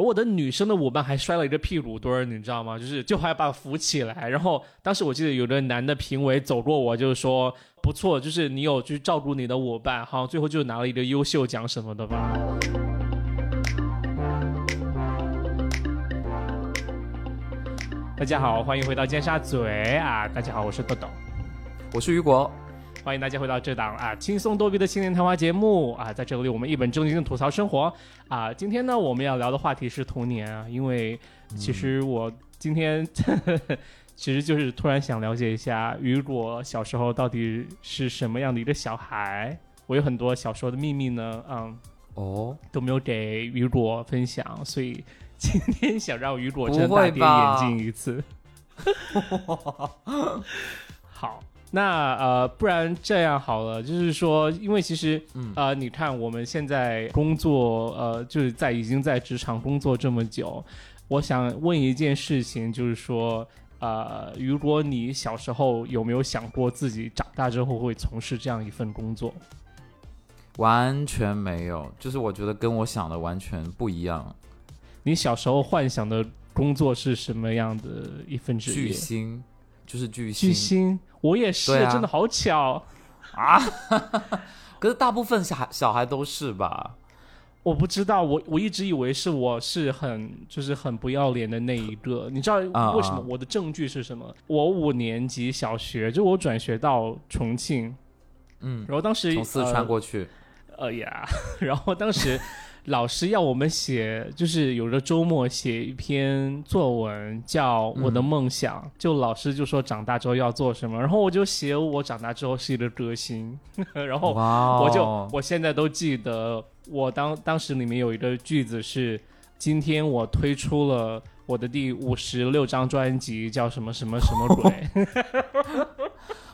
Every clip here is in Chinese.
我的女生的舞伴还摔了一个屁股墩儿，你知道吗？就是就还把我扶起来。然后当时我记得有个男的评委走过我，就是说不错，就是你有去照顾你的舞伴，好像最后就拿了一个优秀奖什么的吧。大家好，欢迎回到尖沙咀啊！大家好，我是豆豆，我是雨果。欢迎大家回到这档啊轻松逗比的青年谈话节目啊，在这里我们一本正经的吐槽生活啊。今天呢，我们要聊的话题是童年啊，因为其实我今天 其实就是突然想了解一下雨果小时候到底是什么样的一个小孩。我有很多小时候的秘密呢，嗯，哦，都没有给雨果分享，所以今天想让雨果睁大点眼睛一次。好。那呃，不然这样好了，就是说，因为其实，呃，你看我们现在工作，呃，就是在已经在职场工作这么久，我想问一件事情，就是说，呃，如果你小时候有没有想过自己长大之后会从事这样一份工作？完全没有，就是我觉得跟我想的完全不一样。你小时候幻想的工作是什么样的一份职业？巨星。就是巨星，巨星，我也是，真的好巧啊！可是大部分小孩小孩都是吧？我不知道，我我一直以为是我是很就是很不要脸的那一个。你知道为什么？我的证据是什么？我五年级小学就我转学到重庆，嗯，然后当时从四川过去，呃呀，然后当时。老师要我们写，就是有个周末写一篇作文，叫我的梦想。就老师就说长大之后要做什么，然后我就写我长大之后是一个歌星。然后我就我现在都记得，我当当时里面有一个句子是：今天我推出了我的第五十六张专辑，叫什么什么什么鬼。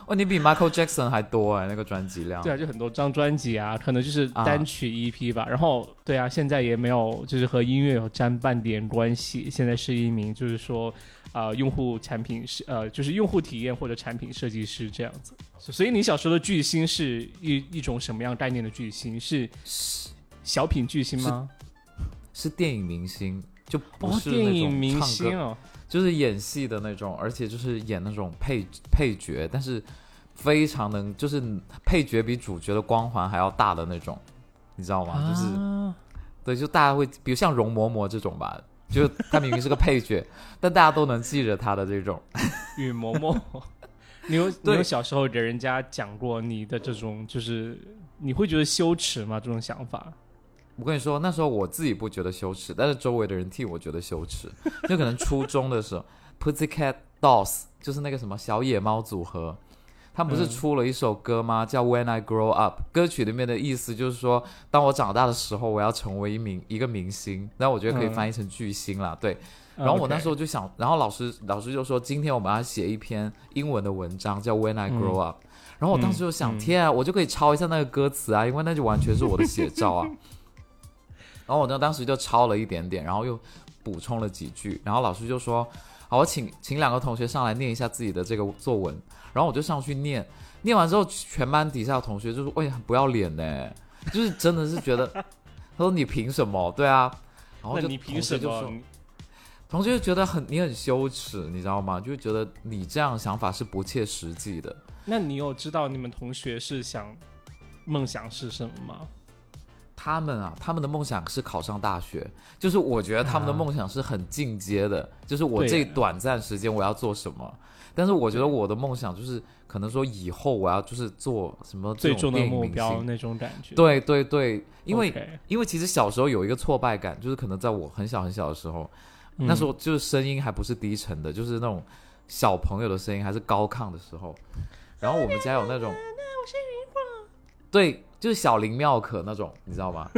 哦，你比 Michael Jackson 还多哎，那个专辑量。对啊，就很多张专辑啊，可能就是单曲 EP 吧。然后，对啊，现在也没有，就是和音乐有沾半点关系。现在是一名，就是说，呃，用户产品是呃，就是用户体验或者产品设计师这样子。所以，你小时候的巨星是一一种什么样概念的巨星？是小品巨星吗？是电影明星，就不是电影明星哦。就是演戏的那种，而且就是演那种配配角，但是非常能，就是配角比主角的光环还要大的那种，你知道吗？就是，对，就大家会，比如像容嬷嬷这种吧，就她明明是个配角，但大家都能记着她的这种。雨嬷嬷，你有你有小时候给人家讲过你的这种，就是你会觉得羞耻吗？这种想法？我跟你说，那时候我自己不觉得羞耻，但是周围的人替我觉得羞耻。就可能初中的时候，Pussycat Dolls 就是那个什么小野猫组合，他们不是出了一首歌吗？叫 When I Grow Up。歌曲里面的意思就是说，当我长大的时候，我要成为一名一个明星。那我觉得可以翻译成巨星啦。对。然后我那时候就想，然后老师老师就说，今天我们要写一篇英文的文章，叫 When I Grow Up。然后我当时就想，天啊，我就可以抄一下那个歌词啊，因为那就完全是我的写照啊。然后我呢，当时就抄了一点点，然后又补充了几句，然后老师就说：“好，我请请两个同学上来念一下自己的这个作文。”然后我就上去念，念完之后，全班底下的同学就说：“喂，不要脸呢，就是真的是觉得，他说你凭什么？对啊，然后就你凭什么？同学就觉得很你很羞耻，你知道吗？就觉得你这样想法是不切实际的。那你有知道你们同学是想梦想是什么吗？”他们啊，他们的梦想是考上大学。就是我觉得他们的梦想是很进阶的，就是我这短暂时间我要做什么。但是我觉得我的梦想就是可能说以后我要就是做什么最终的目标那种感觉。对对对，因为因为其实小时候有一个挫败感，就是可能在我很小很小的时候，那时候就是声音还不是低沉的，就是那种小朋友的声音还是高亢的时候。然后我们家有那种，对。就是小林妙可那种，你知道吗？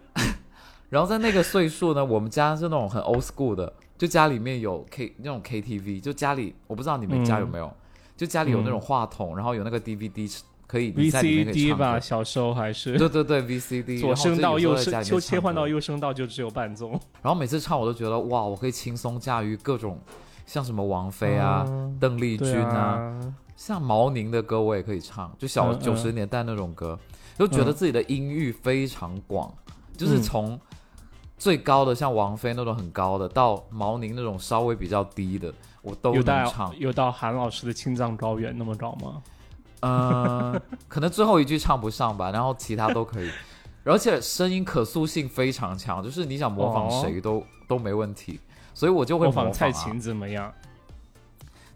然后在那个岁数呢，我们家是那种很 old school 的，就家里面有 K 那种 KTV，就家里我不知道你们家有没有，就家里有那种话筒，然后有那个 DVD 可以 VCD 吧，小时候还是。对对对 VCD，左声道右声就切换到右声道就只有伴奏，然后每次唱我都觉得哇，我可以轻松驾驭各种像什么王菲啊、邓丽君啊，像毛宁的歌我也可以唱，就小九十年代那种歌。就觉得自己的音域非常广，就是从最高的像王菲那种很高的，到毛宁那种稍微比较低的，我都有能唱到。有到韩老师的青藏高原那么高吗？嗯，可能最后一句唱不上吧，然后其他都可以。而且声音可塑性非常强，就是你想模仿谁都、都没问题，所以我就会模仿、蔡琴怎么样？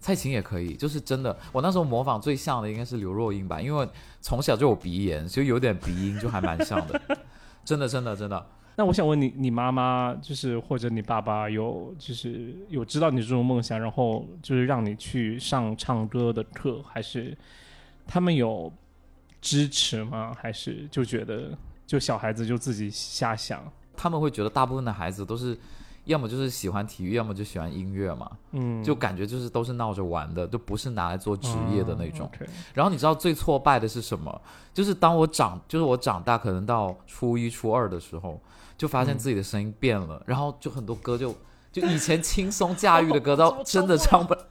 蔡琴也可以，就是真的。我那时候模仿最像的应该是刘若英吧，因为从小就有鼻炎，就有点鼻音，就还蛮像的。真的，真的，真的。那我想问你，你妈妈就是或者你爸爸有就是有知道你这种梦想，然后就是让你去上唱歌的课，还是他们有支持吗？还是就觉得就小孩子就自己瞎想？他们会觉得大部分的孩子都是要么就是喜欢体育，要么就喜欢音乐嘛。嗯，就感觉就是都是闹着玩的，都不是拿来做职业的那种。然后你知道最挫败的是什么？就是当我长，就是我长大，可能到初一、初二的时候，就发现自己的声音变了，然后就很多歌就就以前轻松驾驭的歌，都真的唱不了，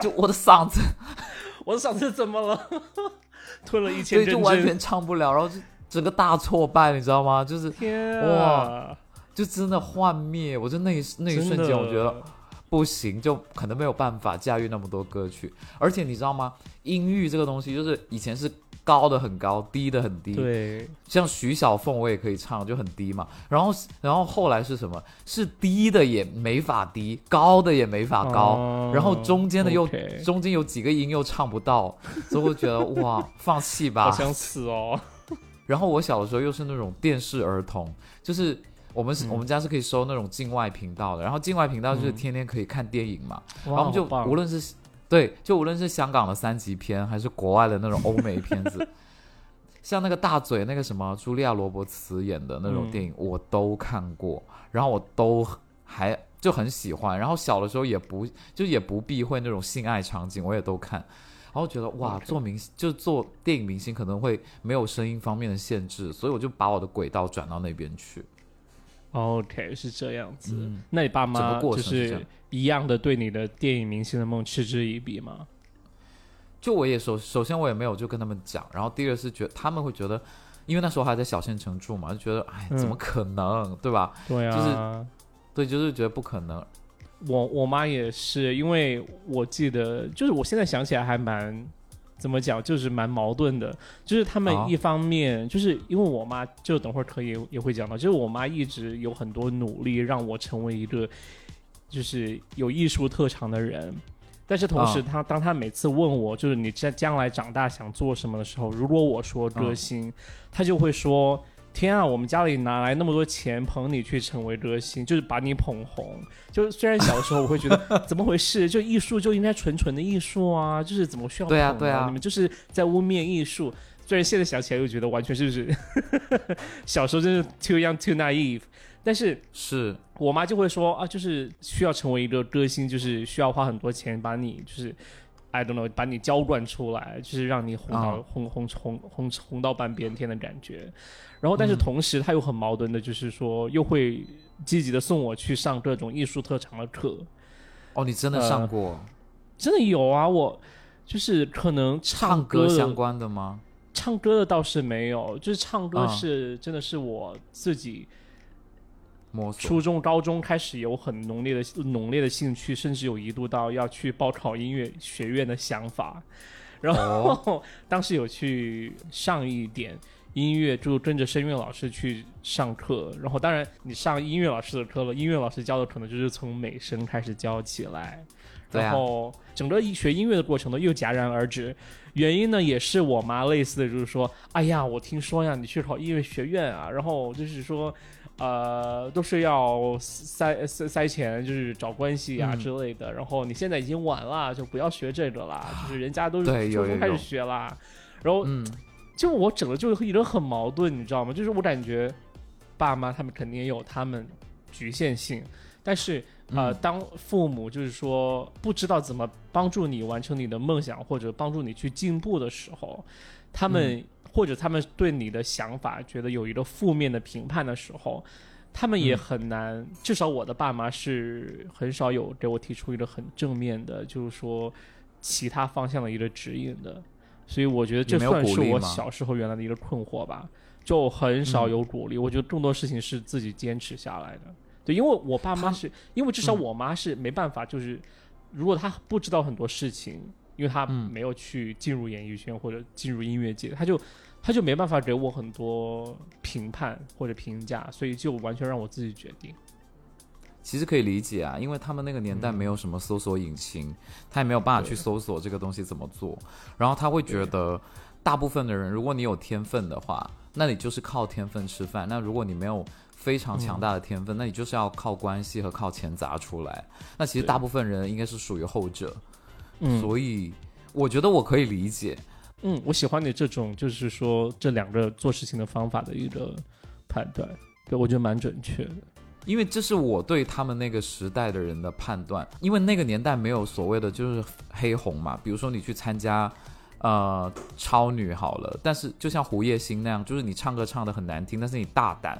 就我的嗓子，我的嗓子怎么了？吞了一千对，就完全唱不了，然后就整个大挫败，你知道吗？就是天哇，就真的幻灭，我就那一那一瞬间，我觉得。不行，就可能没有办法驾驭那么多歌曲，而且你知道吗？音域这个东西，就是以前是高的很高，低的很低。对，像徐小凤我也可以唱，就很低嘛。然后，然后后来是什么？是低的也没法低，高的也没法高，哦然后中间的又中间有几个音又唱不到，所以我觉得哇，放弃吧。好想死哦。然后我小的时候又是那种电视儿童，就是。我们是、嗯我们家是可以收那种境外频道的，然后境外频道就是嗯天天可以看电影嘛，然然后我们就无论是对，就无论是香港的三级片，还是国外的那种欧美片子，像那个大嘴那个什么茱莉亚·罗伯茨演的那种电影，我都看过，然后我都还就很喜欢，然后小的时候也不就也不避讳那种性爱场景，我也都看。然后觉得哇，做明星就做电影明星可能会没有声音方面的限制，所以我就把我的轨道转到那边去。OK 是这样子。嗯那你爸妈个过就是一样的对你的电影明星的梦嗤之以鼻吗？就我也首首先我也没有就跟他们讲，然后第二是觉得他们会觉得，因为那时候还在小县城住嘛，就觉得哎嗯怎么可能，对吧？对啊，就是对，就是觉得不可能。我我妈也是，因为我记得，就是我现在想起来还蛮怎么讲，就是蛮矛盾的。就是他们啊一方面，就是因为我妈，就等会儿可以也会讲到，就是我妈一直有很多努力让我成为一个就是有艺术特长的人。但是同时啊她，当她每次问我，就是你在将来长大想做什么的时候，如果我说歌嗯星，她就会说：“天啊，我们家里哪来那么多钱捧你去成为歌星，就是把你捧红。”就虽然小的时候我会觉得 怎么回事，就艺术就应该纯纯的艺术啊，就是怎么需要捧对啊对啊你们就是在污蔑艺术。虽然现在想起来又觉得完全就是 小时候真是 too young too naive，但是是。我妈就会说啊，就是需要成为一个歌星，就是需要花很多钱把你就是 I don't know 把你浇灌出来，就是让你红到、啊红红红红红到半边天的感觉。然后，但是嗯同时他又很矛盾的，就是说又会积极的送我去上各种艺术特长的课。哦，你真的呃上过、真的有啊，我就是可能唱歌相关的吗？唱歌的倒是没有，就是唱歌啊是、真的是我自己摸索初中、高中开始有很浓烈的浓烈的兴趣，甚至有一度到要去报考音乐学院的想法。然后、哦 当时有去上一点音乐，就跟着声乐老师去上课。然后当然你上音乐老师的课了，音乐老师教的可能就是从美声开始教起来。然后整个学音乐的过程呢又戛然而止，原因呢也是我妈类似的，就是说，哎呀，我听说呀，你去考音乐学院啊，然后就是说，呃，都是要塞塞塞钱，就是找关系啊嗯。之类的，然后你现在已经晚了，就不要学这个啦，就是人家都是初中开始学啦，然后嗯，就我整个就一直很矛盾，你知道吗？就是我感觉爸妈他们肯定也有他们局限性，但是呃，嗯。当父母就是说不知道怎么帮助你完成你的梦想，或者帮助你去进步的时候，他们、或者他们对你的想法觉得有一个负面的评判的时候，他们也嗯很难。至少我的爸妈是很少有给我提出一个很正面的，就是说其他方向的一个指引的。所以我觉得这算是我小时候原来的一个困惑吧。就很少嗯有鼓励。我觉得更多事情是自己坚持下来的。对，因为我爸妈是因为至少嗯我妈是没办法，就是如果她不知道很多事情，因为她嗯没有去进入演艺圈或者进入音乐界，她就她就没办法给我很多评判或者评价，所以就完全让我自己决定。其实可以理解啊，因为他们那个年代没有什么搜索引擎，他也没有办法去搜索这个东西怎么做，然后他会觉得，大部分的人，如果你有天分的话，那你就是靠天分吃饭；那如果你没有非常强大的天分，那你就是要靠关系和靠钱砸出来。那其实大部分人应该是属于后者，嗯。所以我觉得我可以理解。嗯，我喜欢你这种就是说这两个做事情的方法的一个判断，对我觉得蛮准确的。因为这是我对他们那个时代的人的判断，因为那个年代没有所谓的就是黑红嘛，比如说你去参加，呃，超女好了，但是就像胡叶欣那样，就是你唱歌唱的很难听，但是你大胆，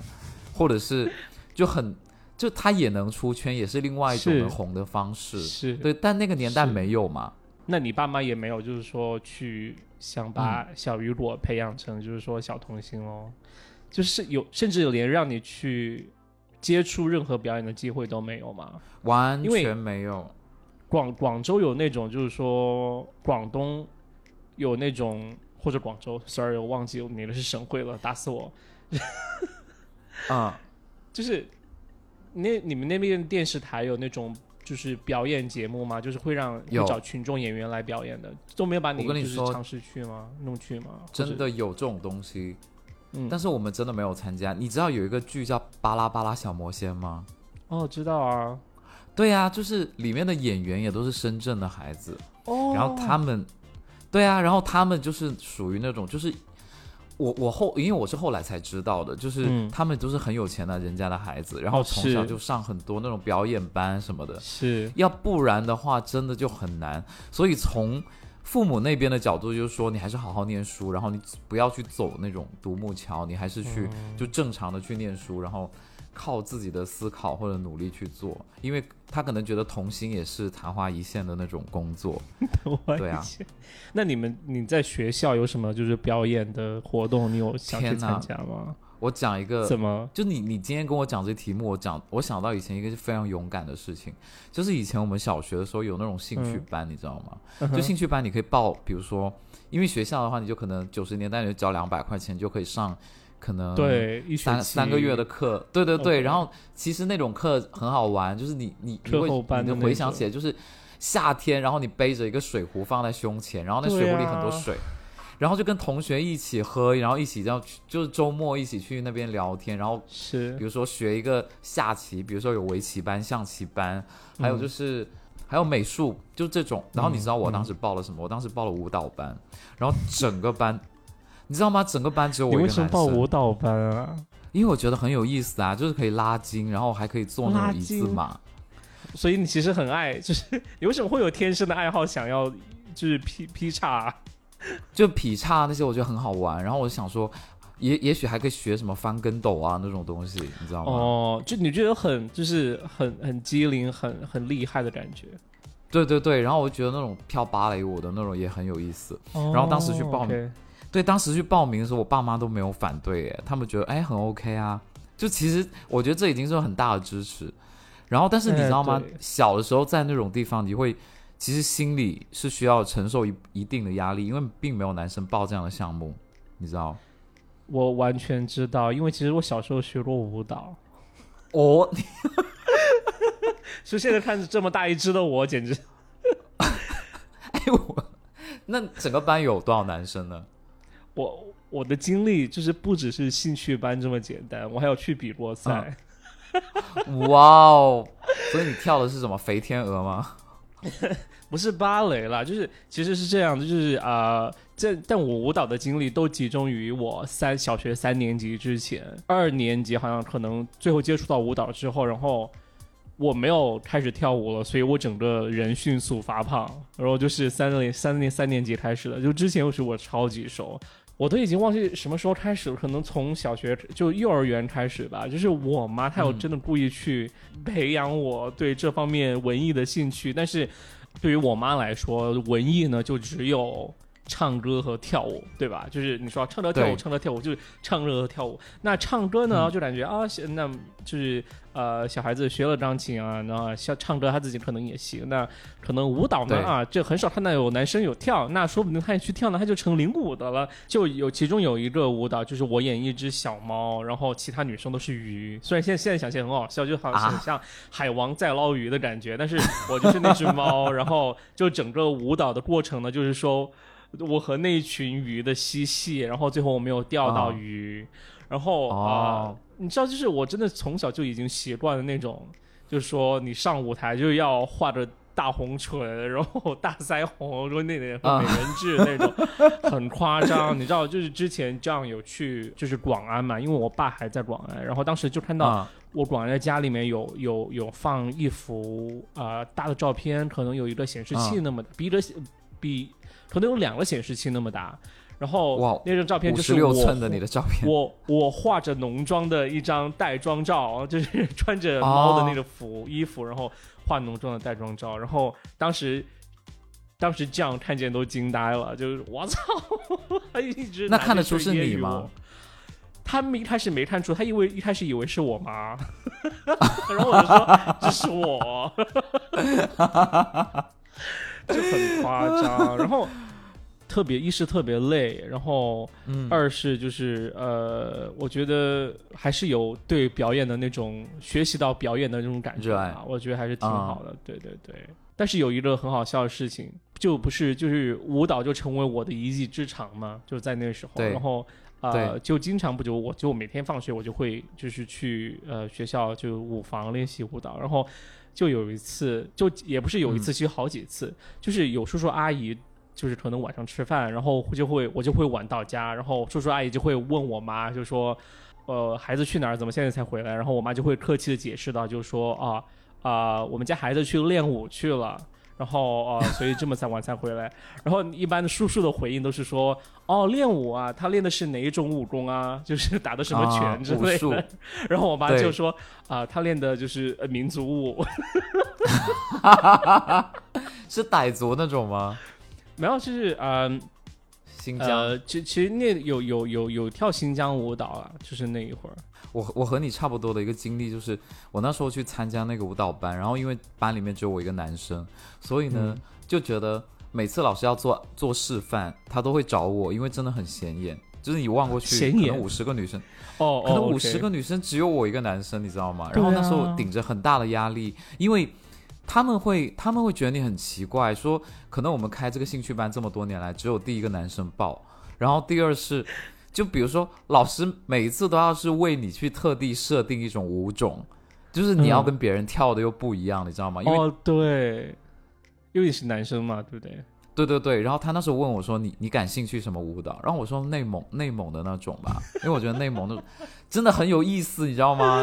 或者是 就很就他也能出圈，也是另外一种红的方式，是，对，但那个年代没有嘛，那你爸妈也没有就是说去想把嗯小雨果培养成就是说小童星哦，就是有甚至有连让你去接触任何表演的机会都没有吗？完全没有。广广州有那种就是说广东有那种或者广州，sorry 我忘记哪个是省会了，打死我。嗯，就是那你们那边电视台有那种就是表演节目吗？就是会让有找群众演员来表演的，都没有把你我跟你说就是尝试去吗？弄去吗？真，的有这种东西，嗯，但是我们真的没有参加。你知道有一个剧叫《巴拉巴拉小魔仙》吗？哦，知道啊，对啊，就是里面的演员也都是深圳的孩子，哦，然后他们，对啊，然后他们就是属于那种，就是我我后，因为我是后来才知道的，就是嗯。他们都是很有钱的人家的孩子，然后从小就上很多那种表演班什么的，是。要不然的话真的就很难。所以从父母那边的角度，就是说你还是好好念书，然后你不要去走那种独木桥，你还是去嗯。就正常的去念书，然后靠自己的思考或者努力去做，因为他可能觉得童星也是昙花一现的那种工作。对啊，那你们你在学校有什么就是表演的活动？你有想去参加吗？我讲一个怎么？就你你今天跟我讲这题目，我讲我想到以前一个非常勇敢的事情，就是以前我们小学的时候有那种兴趣班，你知道吗？嗯就兴趣班你可以报，比如说，因为学校的话，你就可能九十年代你就交两百块钱就可以上，可能对一学三期三个月的课，对对对。然后其实那种课很好玩，就是你你你会你的那回想起来就是夏天，然后你背着一个水壶放在胸前，然后那水壶里很多啊水。然后就跟同学一起喝，然后一起这样去，就是周末一起去那边聊天，然后是比如说学一个下棋，比如说有围棋班、象棋班，还有嗯就是、还有美术，就这种。然后你知道我嗯当时报了什么？我当时报了舞蹈班，然后整个班，你知道吗？整个班只有我一个男为什么报舞，蹈班啊？因为我觉得很有意思啊，就是可以拉筋，然后还可以做那拉种一字马。所以你其实很爱，就是你为什么会有天生的爱好，想要就是劈劈叉、就劈叉那些，我觉得很好玩。然后我就想说，也也许还可以学什么翻跟斗啊那种东西，你知道吗？哦，就你觉得很就是很很机灵、很很厉害的感觉。对对对，然后我就觉得那种跳芭蕾舞的那种也很有意思。然后当时去报名哦，OK 对，当时去报名的时候，我爸妈都没有反对，哎，他们觉得哎很 OK 啊。就其实我觉得这已经是很大的支持。然后，但是你知道吗？哎小的时候在那种地方，你会其实心里是需要承受一一定的压力，因为并没有男生报这样的项目，你知道？我完全知道，因为其实我小时候学过舞蹈，哦，所以现在看着这么大一只的我，简直 哎我那整个班有多少男生呢？我我的经历就是不只是兴趣班这么简单，我还要去比过赛。哇哦！所以你跳的是什么肥天鹅吗？不是芭蕾啦，就是其实是这样的，就是啊，这、但我舞蹈的经历都集中于我三小学三年级之前，二年级好像可能最后接触到舞蹈之后，然后我没有开始跳舞了，所以我整个人迅速发胖，然后就是三年三年三年级开始的，就之前我是我超级瘦。我都已经忘记什么时候开始了，可能从小学就幼儿园开始吧。就是我妈她有嗯真的故意去培养我对这方面文艺的兴趣，但是对于我妈来说，文艺呢就只有唱歌和跳舞，对吧？就是你说唱歌跳舞，唱歌跳舞就是唱歌和跳舞。那唱歌呢，嗯就感觉啊，那就是呃，小孩子学了钢琴啊，然后像唱歌他自己可能也行。那可能舞蹈呢啊，这很少看到有男生有跳，那说不定他也去跳呢，他就成领舞的了。就有其中有一个舞蹈，就是我演一只小猫，然后其他女生都是鱼。虽然现在现在想起来很好笑，就好像海王在捞鱼的感觉，但是我就是那只猫，然后就整个舞蹈的过程呢，就是说我和那一群鱼的嬉戏，然后最后我没有钓到哦鱼，然后啊、哦你知道，就是我真的从小就已经习惯了那种，就是说你上舞台就要画着。大红唇，然后大腮红，说那点啊美人痣那种，很夸张。你知道，就是之前这样有去，就是广安嘛，因为我爸还在广安，然后当时就看到啊我广安的家里面有有有放一幅啊、呃大的照片，可能有一个显示器啊那么、比一个比可能有两个显示器那么大，然后哇那张照片就是六寸的你的照片，我我化着浓妆的一张带妆照，就是穿着猫的那个服、衣服，然后化浓妆的带妆照，然后当时。当时这样看见都惊呆了，就是我操，他 一直那看得出是你吗？他们一开始没看出，他以为一开始以为是我妈，然后我就说这是我，就很夸张。然后特别一是特别累，然后嗯，二是就是呃，我觉得还是有对表演的那种学习到表演的那种感觉我觉得还是挺好的。对对对。但是有一个很好笑的事情，就不是就是舞蹈就成为我的一技之长嘛，就在那时候，然后。呃，就经常不就我就每天放学我就会就是去呃学校就舞房练习舞蹈，然后就有一次就也不是有一次，其实好几次，就是有叔叔阿姨就是可能晚上吃饭，然后就会我就会晚到家，然后叔叔阿姨就会问我妈，就说呃孩子去哪儿，怎么现在才回来？然后我妈就会客气的解释到，就说啊啊、我们家孩子去练舞去了。然后呃，所以这么才晚才回来。然后一般的叔叔的回应都是说，哦，练舞啊，他练的是哪一种武功啊？就是打的什么啊拳之类的。然后我妈就说，啊、他练的就是呃民族舞。是傣族那种吗？没有，就是嗯新疆，呃，其其实那有有有有跳新疆舞蹈啊，就是那一会儿。我我和你差不多的一个经历，就是我那时候去参加那个舞蹈班，然后因为班里面只有我一个男生，所以呢、嗯就觉得每次老师要做做示范，他都会找我，因为真的很显眼。就是你望过去，可能五十个女生，哦，可能哦五十个女生只有我一个男生，你知道吗？然后那时候顶着很大的压力，因为他们会他们会觉得你很奇怪，说可能我们开这个兴趣班这么多年来，只有第一个男生报，然后第二是，就比如说老师每一次都要是为你去特地设定一种舞种，就是你要嗯跟别人跳的又不一样，你知道吗？因为、哦，对，因为你是男生嘛，对不对？对对对，然后他那时候问我说你你感兴趣什么舞蹈？然后我说内蒙内蒙的那种吧，因为我觉得内蒙的真的很有意思，你知道吗？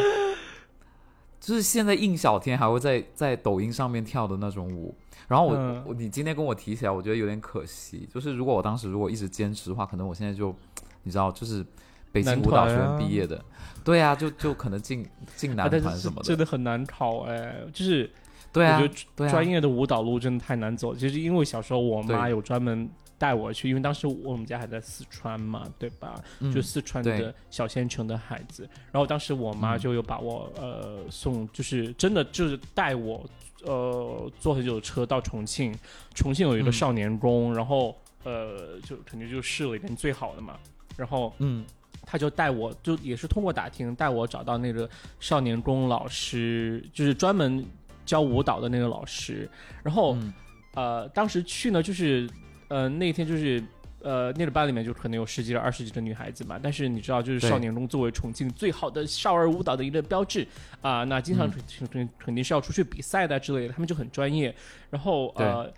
就是现在应小天还会在在抖音上面跳的那种舞。然后我、嗯我你今天跟我提起来，我觉得有点可惜。就是如果我当时如果一直坚持的话，可能我现在就你知道，就是北京舞蹈学院毕业的，对啊，就就可能进进男团什么的。真的很难考哎，就是对啊我觉，得专业的舞蹈路真的太难走。其实因为小时候我妈有专门带我去，因为当时我们家还在四川嘛，对吧？嗯就四川的小县城的孩子。然后当时我妈嗯就有把我呃送，就是真的就是带我呃坐很久的车到重庆，重庆有一个嗯少年宫，然后呃就肯定就市里面最好的嘛，然后。嗯他就带我，就也是通过打听带我找到那个少年宫老师，就是专门教舞蹈的那个老师。然后、嗯呃，当时去呢，就是呃那天就是呃那个班里面就可能有十几个、二十几个女孩子嘛。但是你知道，就是少年宫作为重庆最好的少儿舞蹈的一个标志啊、那经常嗯肯肯肯定是要出去比赛的之类的，他们就很专业。然后呃，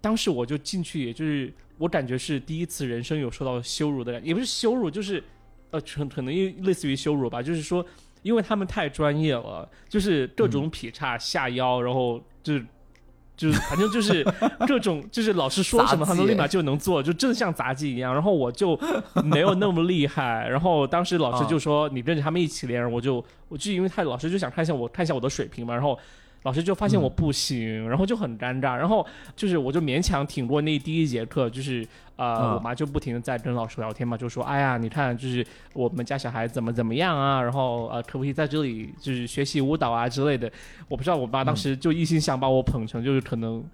当时我就进去，也就是我感觉是第一次人生有受到羞辱的感觉，也不是羞辱，就是呃，可可能类似于羞辱吧，就是说，因为他们太专业了，就是各种劈叉、下腰，然后就是。就是反正就是 各种，就是老师说什么，他们立马就能做，就真的像杂技一样。然后我就没有那么厉害。然后当时老师就说：“你跟着他们一起练。”我就我就因为他老师就想看一下我看一下我的水平嘛。然后老师就发现我嗯不行，然后就很尴尬，然后就是我就勉强挺过那第一节课，就是呃，嗯我妈就不停的在跟老师聊天嘛，就说，哎呀，你看，就是我们家小孩怎么怎么样啊，然后呃，可不可以在这里就是学习舞蹈啊之类的？我不知道我妈当时就一心想把我捧成就是可能。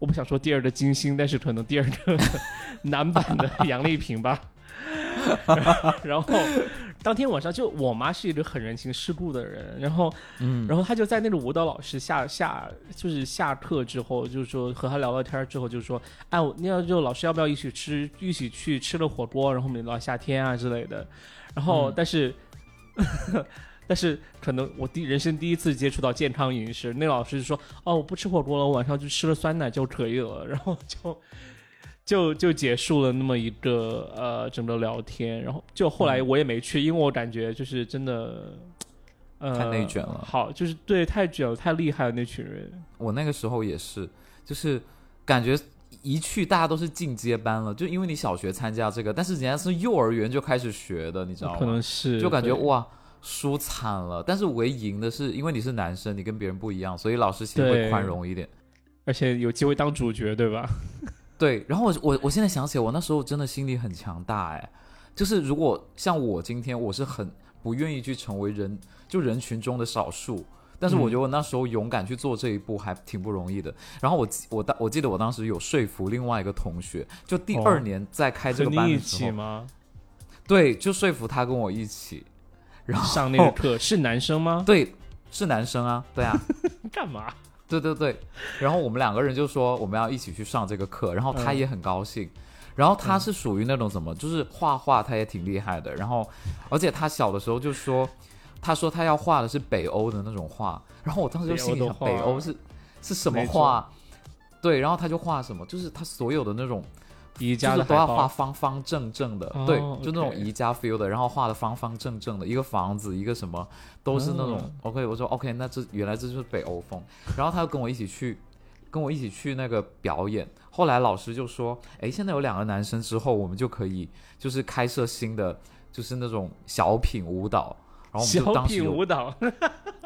我不想说第二个金星，但是可能第二个 男版的杨丽萍吧。然后当天晚上，就我妈是一个很人情世故的人，然后嗯，然后她就在那个舞蹈老师下下就是下课之后，就是说和他聊聊天之后，就说，哎，我那要就老师要不要一起吃，一起去吃了火锅，然后我们聊夏天啊之类的。然后，嗯但是，但是可能我第人生第一次接触到健康饮食，那老师就说，哦，我不吃火锅了，我晚上就吃了酸奶就可以了。然后就。就就结束了那么一个呃整个聊天，然后就后来嗯我也没去，因为我感觉就是真的，呃，太内卷了好，就是对太卷了，太厉害了那群人。我那个时候也是，就是感觉一去大家都是进阶班了，就因为你小学参加这个，但是人家是幼儿园就开始学的，你知道吗？可能是就感觉哇。输惨了，但是唯赢的是，因为你是男生，你跟别人不一样，所以老师其实会对宽容一点。而且有机会当主角，对吧？对，然后我我我现在想起来，我那时候真的心里很强大哎，就是如果像我今天，我是很不愿意去成为人就人群中的少数，但是我嗯觉得我那时候勇敢去做这一步还挺不容易的。然后我记我当我记得我当时有说服另外一个同学，就第哦二年在开这个班的时候，起吗？对，就说服他跟我一起。然后上那个课是男生吗？对，是男生啊，对啊，干嘛？对对对，然后我们两个人就说我们要一起去上这个课，然后他嗯也很高兴。然后他是属于那种怎么，就是画画他也挺厉害的。然后，而且他小的时候就说，他说他要画的是北欧的那种画。然后我当时就心里想，北欧北欧是是什么画？对，然后他就画什么，就是他所有的那种，宜就是家的都要画方方正正的，哦对，就那种宜家 feel 的，然后画的方方正正的，一个房子，一个什么，都是那种、嗯 OK。我说 OK，那这原来这就是北欧风。然后他就跟我一起去，跟我一起去那个表演。后来老师就说，哎，现在有两个男生之后，我们就可以就是开设新的，就是那种小品舞蹈。然后我们就当时舞蹈，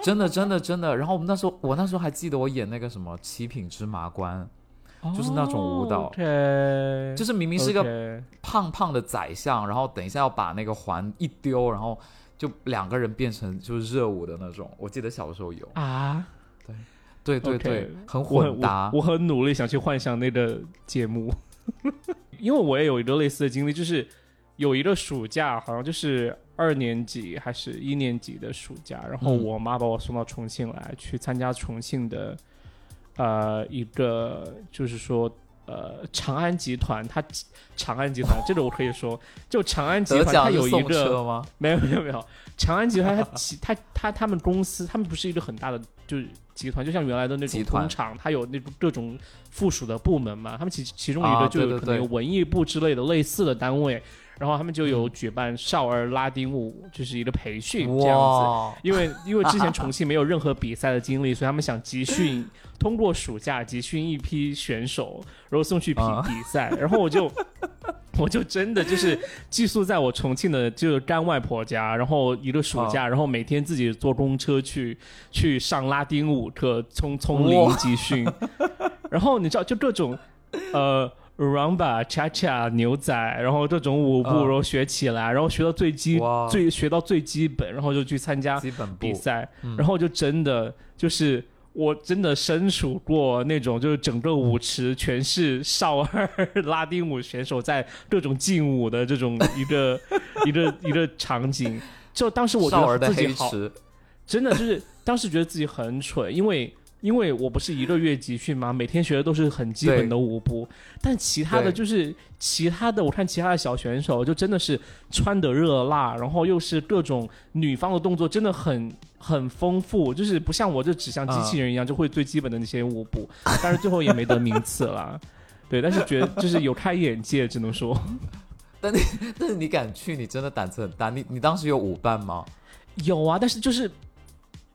真的真的真的，然后我们那时候我那时候还记得我演那个什么七品芝麻官，就是那种舞蹈。就是明明是个胖胖的宰相，然后等一下要把那个环一丢，然后就两个人变成就是热舞的那种。我记得小的时候有，啊，对对对很我混搭。我。我很努力想去幻想那个节目，因为我也有一个类似的经历，就是有一个暑假，好像就是二年级还是一年级的暑假，然后嗯。我妈把我送到重庆来，去参加重庆的呃一个就是说。呃，长安集团，它长安集团这个我可以说，就长安集团它有一个吗？没有没有没有，长安集团它其它它他们公司，他们不是一个很大的就是集团，就像原来的那种工厂，它有那种各种附属的部门嘛。他们其其中一啊个就有可能有文艺部之类的类似的单位，然后他们就有举办少儿拉丁舞，就是一个培训这样子。因为因为之前重庆没有任何比赛的经历，所以他们想集训，通过暑假集训一批选手，然后送去比啊比赛。然后我就 我就真的就是寄宿在我重庆的就是干外婆家，然后一个暑啊假，然后每天自己坐公车去去上拉丁舞课，从从零哇集训。然后你知道，就各种呃。rumba、cha cha、牛仔，然后这种舞步，嗯。然后学起来，然后学到最基最学到最基本，然后就去参加比赛，嗯。然后就真的就是我真的身处过那种就是整个舞池全是少儿拉丁舞选手在各种劲舞的这种一个 一个一个场景，就当时我觉得自己好，真的就是当时觉得自己很蠢，因为。因为我不是一个月集训嘛，每天学的都是很基本的舞步，但其他的就是其他的，我看其他的小选手就真的是穿得热辣，然后又是各种女方的动作，真的很很丰富，就是不像我就只像机器人一样，就会最基本的那些舞步，但是最后也没得名次了。对，但是觉得就是有开眼界，只能说但你但是你敢去，你真的胆子很大。你你当时有舞伴吗？有啊，但是就是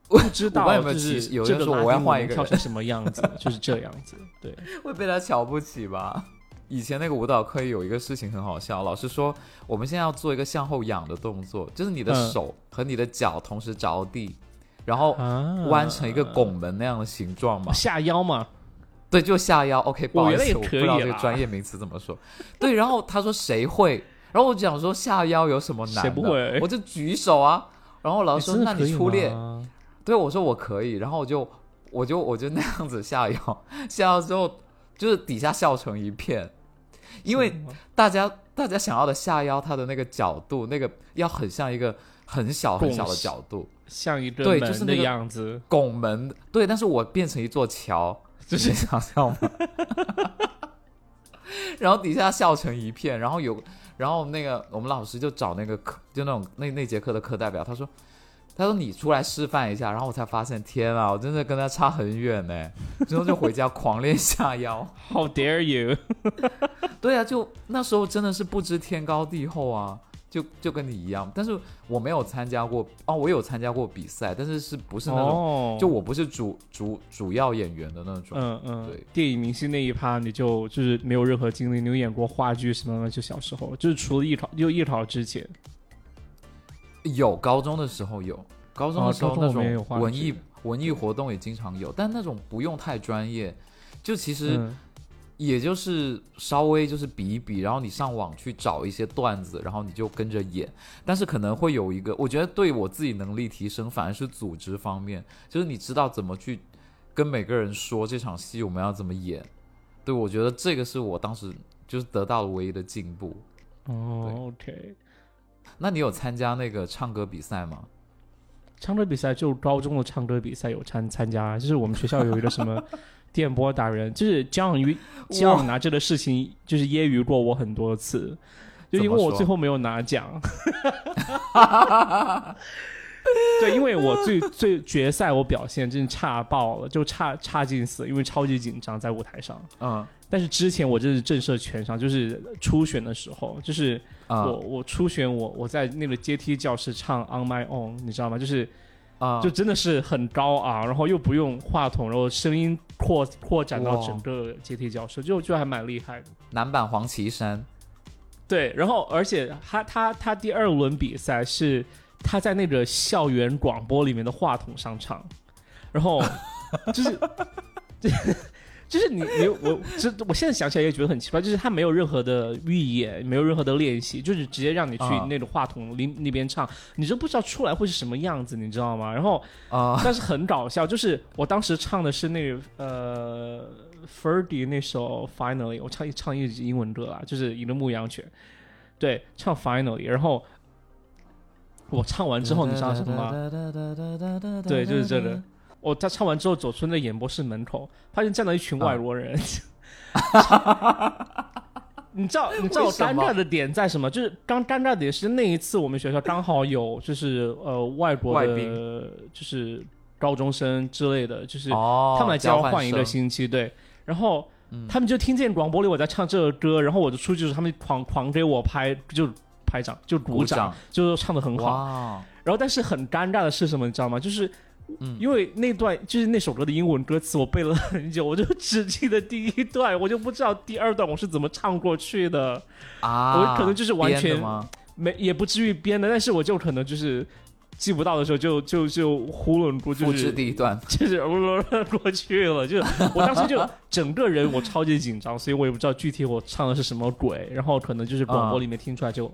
不知我道有没有就是歧视有这个人说我要拉丁舞换一个跳成什么样子，就是这样子。对，会被他瞧不起吧？以前那个舞蹈课有一个事情很好笑，老师说我们现在要做一个向后仰的动作，就是你的嗯手和你的脚同时着地，然后啊弯成一个拱门那样的形状嘛。下腰嘛，对，就下腰。OK，不好意思，我不知道这个专业名词怎么说。对，然后他说谁会？然后我讲说下腰有什么难不会我就举手啊。然后老师说：“那你出列？”吗对，我说我可以。然后我就我就我就那样子下腰，下腰之后就是底下笑成一片，因为大家大家想要的下腰，它的那个角度，那个要很像一个很小很小的角度，像一对个门的就是那个样子，拱门。对，但是我变成一座桥，就是你想象吗？然后底下笑成一片，然后有，然后那个我们老师就找那个课，就那种那那节课的课代表，他说，他说你出来示范一下，然后我才发现，天啊，我真的跟他差很远呢。之后就回家狂练下腰。How dare you！对啊，就那时候真的是不知天高地厚啊，就就跟你一样，但是我没有参加过哦，我有参加过比赛，但是是不是那种，哦，就我不是主主主要演员的那种。嗯嗯，对电影明星那一趴你就就是没有任何经历，你有演过话剧什么的？就小时候，就是除了艺考，就艺考之前，有高中的时候有，高中的时候那种文艺、文艺活动也经常有，但那种不用太专业，就其实嗯也就是稍微就是比一比，然后你上网去找一些段子，然后你就跟着演，但是可能会有一个，我觉得对我自己能力提升反而是组织方面，就是你知道怎么去跟每个人说这场戏我们要怎么演，对我觉得这个是我当时就是得到了唯一的进步。哦，OK，那你有参加那个唱歌比赛吗？唱歌比赛就高中的唱歌比赛有参参加，就是我们学校有一个什么 电波达人，就是姜于姜拿这个事情就是揶揄过我很多次，就因为我最后没有拿奖。对，因为我最最决赛我表现真的差爆了，就差差劲死，因为超级紧张在舞台上。嗯但是之前我真是震慑全场，就是初选的时候，就是啊我我初选我我在那个阶梯教室唱 On My Own，你知道吗？就是啊，就真的是很高昂，然后又不用话筒，然后声音扩扩展到整个阶梯教室，就就还蛮厉害的。男版黄绮珊对，然后而且他他他第二轮比赛是他在那个校园广播里面的话筒上唱，然后就是。就是你你我这我现在想起来也觉得很奇怪，就是他没有任何的预演，没有任何的练习，就是直接让你去啊那种话筒里那边唱，你就不知道出来会是什么样子，你知道吗？然后啊 但是很搞笑，就是我当时唱的是那个呃 f e r d y 那首 Finally，我唱一唱一支英文歌啊，就是一个牧羊犬，对，唱 Finally，然后我唱完之后，你知道什么吗？吗对，就是这个。我他唱完之后走出那演播室门口，发现站了一群外国人。你知道你知道我尴尬的点在什么？就是刚尴尬的点是那一次我们学校刚好有就是呃外国外的宾就是高中生之类的，就是哦，他们来交换一个星期，对，然后、嗯他们就听见广播里我在唱这个歌，然后我就出去的时候，他们狂狂给我拍，就拍掌，就鼓鼓掌，就是唱的很好。然后但是很尴尬的是什么，你知道吗？就是。嗯。因为那段就是那首歌的英文歌词，我背了很久，我就只记得第一段，我就不知道第二段我是怎么唱过去的，啊，我可能就是完全？没也不至于编的，但是我就可能就是记不到的时候就就就囫囵过，就是第一段，就是过去了，就我当时就整个人我超级紧张，所以我也不知道具体我唱的是什么鬼，然后可能就是广播里面听出来就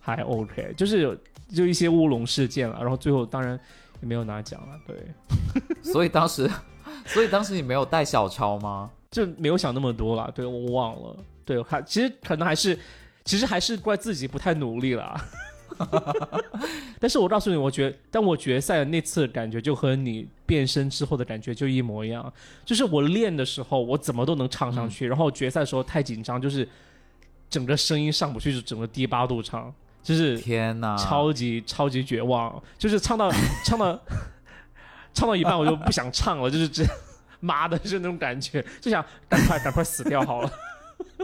还 OK，、就是有就一些乌龙事件了，然后最后当然也没有拿奖了，对，所以当时，所以当时你没有带小抄吗？就没有想那么多啦，对我忘了，对，还其实可能还是其实还是怪自己不太努力啦。但是我告诉你，我觉但我决赛的那次感觉就和你变身之后的感觉就一模一样，就是我练的时候我怎么都能唱上去，然后决赛的时候太紧张，就是整个声音上不去，就整个低八度唱，就是天哪，超级超级绝望，就是唱到 唱到唱到一半我就不想唱了，就是这 妈的，就是那种感觉，就想赶快赶快死掉好了。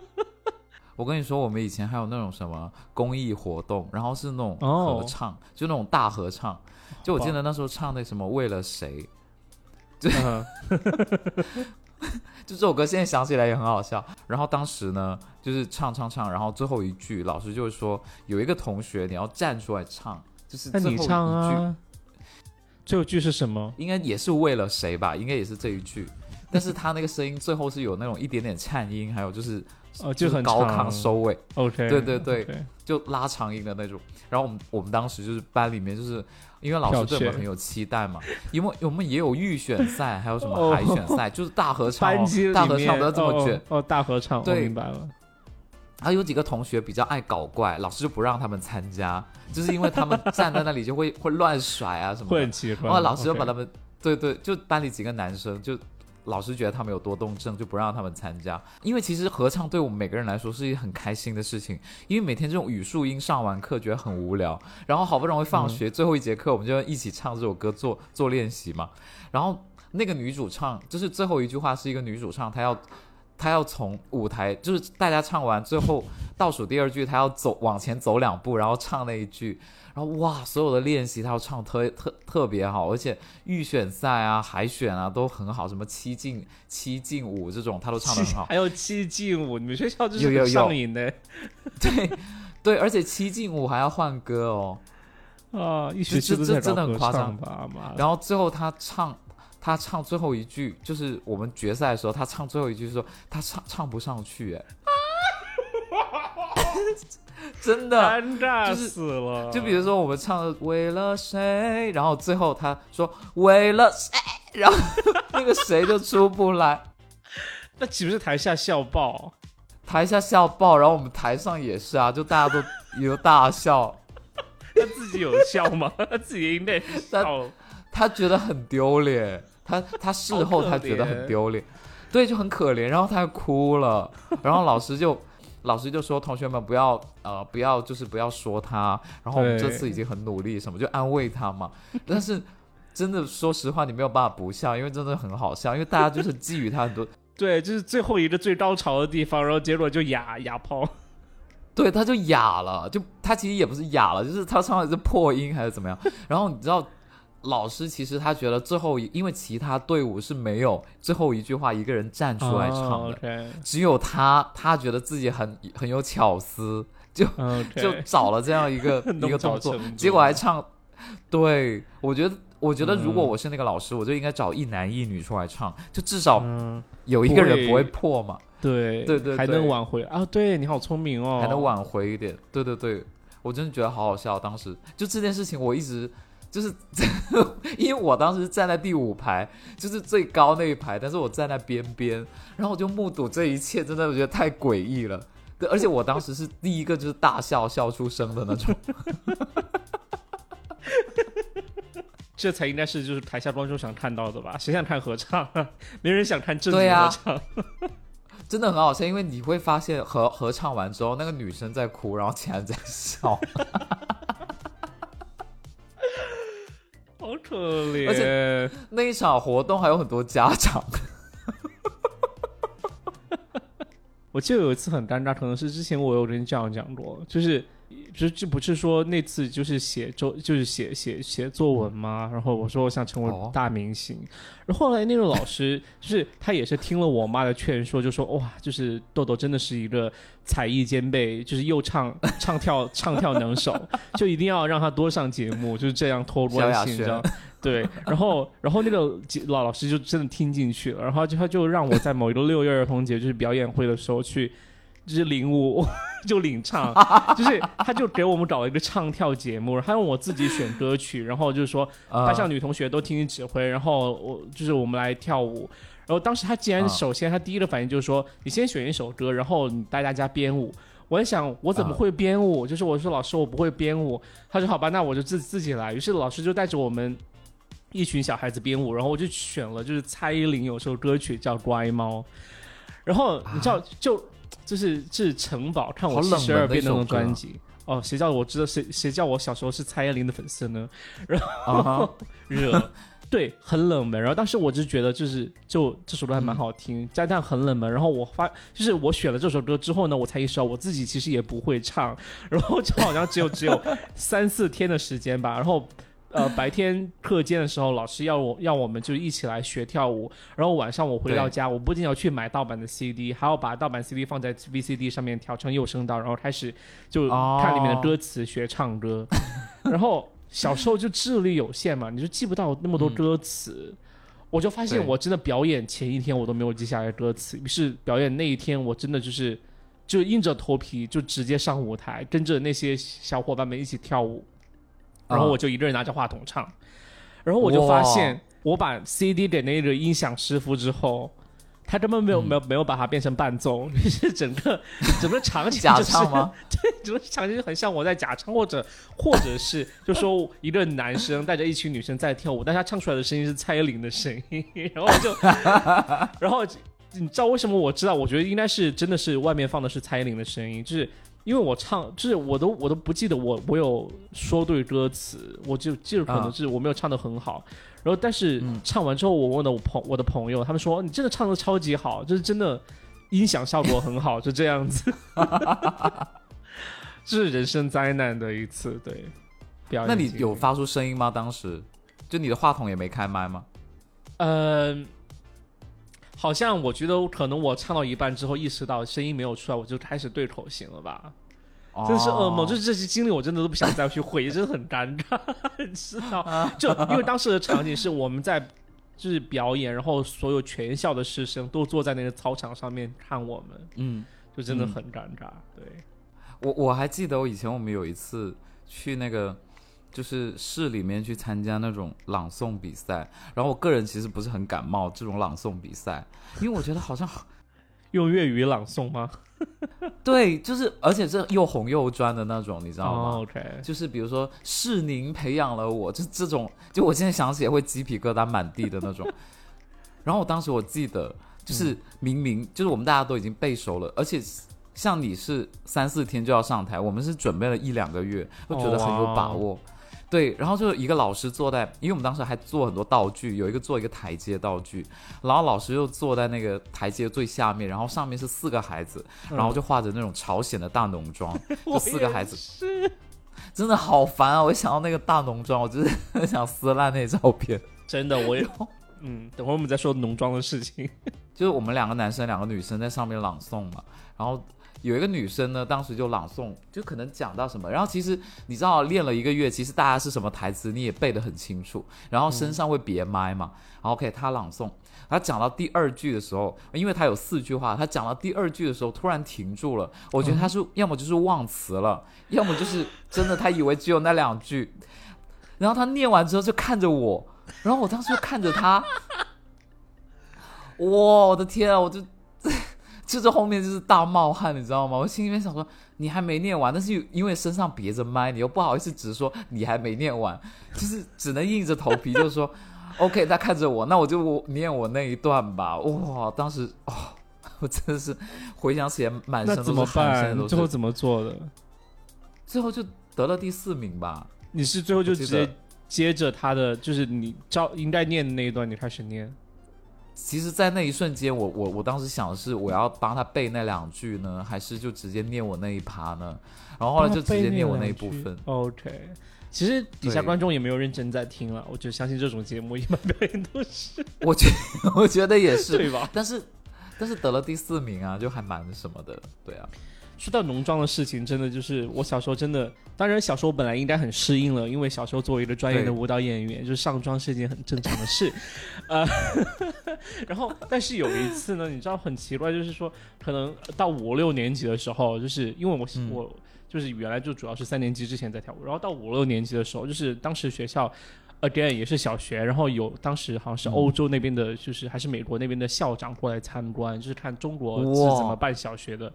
我跟你说，我们以前还有那种什么公益活动，然后是那种哦。合唱，就那种大合唱。就我记得那时候唱那什么为了谁，嗯 就这首歌现在想起来也很好笑。然后当时呢，就是唱唱唱，然后最后一句老师就是说有一个同学你要站出来唱，就是那你最后一句唱啊，最后句是什么？应该也是为了谁吧？应该也是这一句，但是他那个声音最后是有那种一点点颤音，还有就是哦，就是很高亢收尾，OK，对对对就拉长音的那种。然后我们我们当时就是班里面就是因为老师对我们很有期待嘛，因为我们也有预选赛，还有什么海选赛，就是大合唱、大合唱面都要这么卷。哦，哦大合唱，我对明白了。还有几个同学比较爱搞怪，老师就不让他们参加，就是因为他们站在那里就会会乱甩啊什么的会很。奇怪。哦，老师就把他们，对对，就班里几个男生，就老师觉得他们有多动症，就不让他们参加。因为其实合唱对我们每个人来说是一件很开心的事情，因为每天这种语数英上完课觉得很无聊，然后好不容易放学、最后一节课，我们就一起唱这首歌做做练习嘛。然后那个女主唱，就是最后一句话是一个女主唱，她要。她要从舞台，就是大家唱完最后倒数第二句，她要走往前走两步，然后唱那一句，然后哇，所有的练习他都唱特特特别好，而且预选赛啊、海选啊都很好，什么七进七进五这种他都唱的很好。还有七进五，你们学校就是有上瘾的 对对，而且七进五还要换歌哦。啊！一学期都在这这真的很夸张吧？然后最后他唱，他唱最后一句，就是我们决赛的时候，他唱最后一句说他唱唱不上去，哎，真的。尴尬就是死了。就比如说我们唱的为了谁，然后最后他说为了谁，然后那个谁就出不来，那岂不是台下笑爆？台下笑爆，然后我们台上也是啊，就大家都有大笑，他自己有笑吗？他自己应该笑。他觉得很丢脸，他他事后他觉得很丢脸，对，就很可怜，然后他还哭了，然后老师就。老师就说：“同学们不要呃不要就是不要说他，然后我们这次已经很努力，什么就安慰他嘛。但是真的说实话，你没有办法不笑，因为真的很好笑，因为大家就是寄予他很多对，就是最后一个最高潮的地方，然后结果就哑哑炮。对，他就哑了，就他其实也不是哑了，就是他唱的是破音还是怎么样。然后你知道，老师其实他觉得最后一，因为其他队伍是没有最后一句话一个人站出来唱哦的只有他，他觉得自己很很有巧思，就 就找了这样一个 一个动作结果还唱。对，我觉得，我觉得如果嗯我是那个老师，我就应该找一男一女出来唱，就至少嗯，有一个人不会破嘛。对对对还能挽回啊！对你好聪明哦，还能挽回一点。对对对，我真的觉得好好笑。当时就这件事情，我一直就是 因为我当时站在第五排，就是最高那一排，但是我站在边边，然后我就目睹这一切，真的我觉得太诡异了。对，而且我当时是第一个就是大笑笑出声的那种。这才应该是就是台下观众想看到的吧？谁想看合唱？没人想看正经合唱。真的很好笑，因为你会发现合合唱完之后，那个女生在哭，然后其他人在笑。可怜，而且那一场活动还有很多家长，我记得有一次很尴尬，可能是之前我有跟你这样讲过，就是就这不是说那次就是写周就是写写写作文吗？然后我说我想成哦为大明星，然后后来那个老师就是他也是听了我妈的劝说，就说哇，就是豆豆真的是一个才艺兼备，就是又唱唱跳唱跳能手，就一定要让他多上节目，就是这样托关系，你萧亚轩知道。对，然后然后那个老老师就真的听进去了，然后就他就让我在某一个六一儿童节就是表演会的时候去，就是领舞就领唱，就是他就给我们搞了一个唱跳节目，然后他让我自己选歌曲，然后就是说呃班上女同学都听你指挥，然后我就是我们来跳舞。然后当时他既然啊首先他第一个反应就是说，你先选一首歌，然后你带大家编舞。我在想，我怎么啊会编舞？就是我说老师我不会编舞，他说好吧，那我就自自己来。于是老师就带着我们一群小孩子编舞，然后我就选了就是蔡依林有首歌曲叫《乖猫》，然后你知道就就是是城堡看我七十二变那种专辑哦，谁叫我知道谁谁叫我小时候是蔡依林的粉丝呢？啊哈 热，对，很冷门。然后当时我就觉得，就是就这首歌还蛮好听，加上很冷门。然后我发，就是我选了这首歌之后呢，我才意识到我自己其实也不会唱，然后就好像只有只有三四天的时间吧。然后呃，白天课间的时候，老师要我要我们就一起来学跳舞，然后晚上我回到家，我不仅要去买盗版的 CD，还要把盗版 CD 放在 VCD 上面调成有声道，然后开始就哦看里面的歌词学唱歌，然后。小时候就智力有限嘛，你就记不到那么多歌词。我就发现我真的表演前一天我都没有记下来歌词，于是表演那一天我真的就是就硬着头皮就直接上舞台，跟着那些小伙伴们一起跳舞，然后我就一个人拿着话筒唱，然后我就发现我把 CD 给那个音响师傅之后。他根本没有、嗯没有没有把它变成伴奏，就 是整个整个场景就是唱吗？整个场景就很像我在假唱，或者或者是就说一个男生带着一群女生在跳舞，但他唱出来的声音是蔡依林的声音，然后就，然后你知道为什么我知道？我觉得应该是真的是外面放的是蔡依林的声音，就是因为我唱，就是我都我都不记得我我有说对歌词，我就记得可能啊是我没有唱的很好。然后，但是嗯唱完之后，我问了我朋我的朋友，他们说你真的唱的超级好，就是真的音响效果很好，就这样子。这是人生灾难的一次，对。表演那你有发出声音吗？当时就你的话筒也没开麦吗？嗯，好像我觉得可能我唱到一半之后意识到声音没有出来，我就开始对口型了吧。真是噩梦，哦就是这些经历我真的都不想再去回忆，真的很尴尬，你知道？就因为当时的场景是我们在就是表演，然后所有全校的师生都坐在那个操场上面看我们，嗯，就真的很尴尬。对，我我还记得我以前我们有一次去那个就是市里面去参加那种朗诵比赛，然后我个人其实不是很感冒这种朗诵比赛，因为我觉得好像 用粤语朗诵吗？对，就是而且是又红又专的那种，你知道吗？哦，OK，就是比如说是您培养了我，就这种，就我现在想起来会鸡皮疙瘩满地的那种。然后我当时我记得，就是明明就是我们大家都已经背熟了，而且像你是三四天就要上台，我们是准备了一两个月，都觉得很有把握。对，然后就一个老师坐在，因为我们当时还做很多道具，有一个做一个台阶道具，然后老师又坐在那个台阶最下面，然后上面是四个孩子，然后就画着那种朝鲜的大浓妆，就四个孩子，是 真的好烦啊！我一想到那个大浓妆，我就是很 想撕烂那照片。真的，我有嗯，等会儿我们再说浓妆的事情。就是我们两个男生、两个女生在上面朗诵嘛，然后有一个女生呢，当时就朗诵，就可能讲到什么，然后其实你知道练了一个月，其实大家是什么台词你也背得很清楚，然后身上会别麦嘛，然后 OK 她朗诵，她讲到第二句的时候，因为她有四句话，她讲到第二句的时候突然停住了，我觉得她是要么就是忘词了，要么就是真的她以为只有那两句，然后她念完之后就看着我，然后我当时就看着她。哇，我的天啊！我就就这后面就是大冒汗，你知道吗？我心里面想说，你还没念完，但是因为身上别着麦，你又不好意思直说你还没念完，就是只能硬着头皮，就是说，OK，他看着我，那我就我念我那一段吧。哇，当时哦，我真的是回想起来满身都那怎么是汗，办？都。最后怎么做的？最后就得了第四名吧。你是最后就直接接着他的，就是你照应该念的那一段，你开始念。其实，在那一瞬间，我我我当时想的是，我要帮他背那两句呢，还是就直接念我那一趴呢？然后后来就直接念我那一部分。OK，其实底下观众也没有认真在听了，我就相信这种节目一般表演都是我觉 我觉得也是，对吧？但是但是得了第四名啊，就还蛮什么的，对啊，说到浓妆的事情，真的就是我小时候真的，当然小时候本来应该很适应了，因为小时候作为一个专业的舞蹈演员，就是上妆是一件很正常的事，呃，然后但是有一次呢，你知道很奇怪，就是说可能到五六年级的时候，就是因为我、嗯我就是原来就主要是三年级之前在跳舞，然后到五六年级的时候，就是当时学校。again 也是小学，然后有当时好像是嗯欧洲那边的，就是还是美国那边的校长过来参观，就是看中国是怎么办小学的，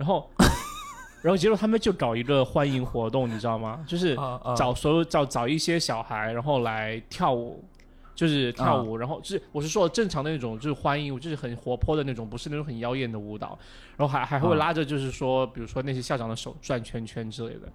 然后 然后结果他们就搞一个欢迎活动，你知道吗？就是找所有找找一些小孩，然后来跳舞，就是跳舞，然后就是我是说正常的那种，就是欢迎，就是很活泼的那种，不是那种很妖艳的舞蹈，然后还还会啊。拉着就是说，比如说那些校长的手转圈圈之类的。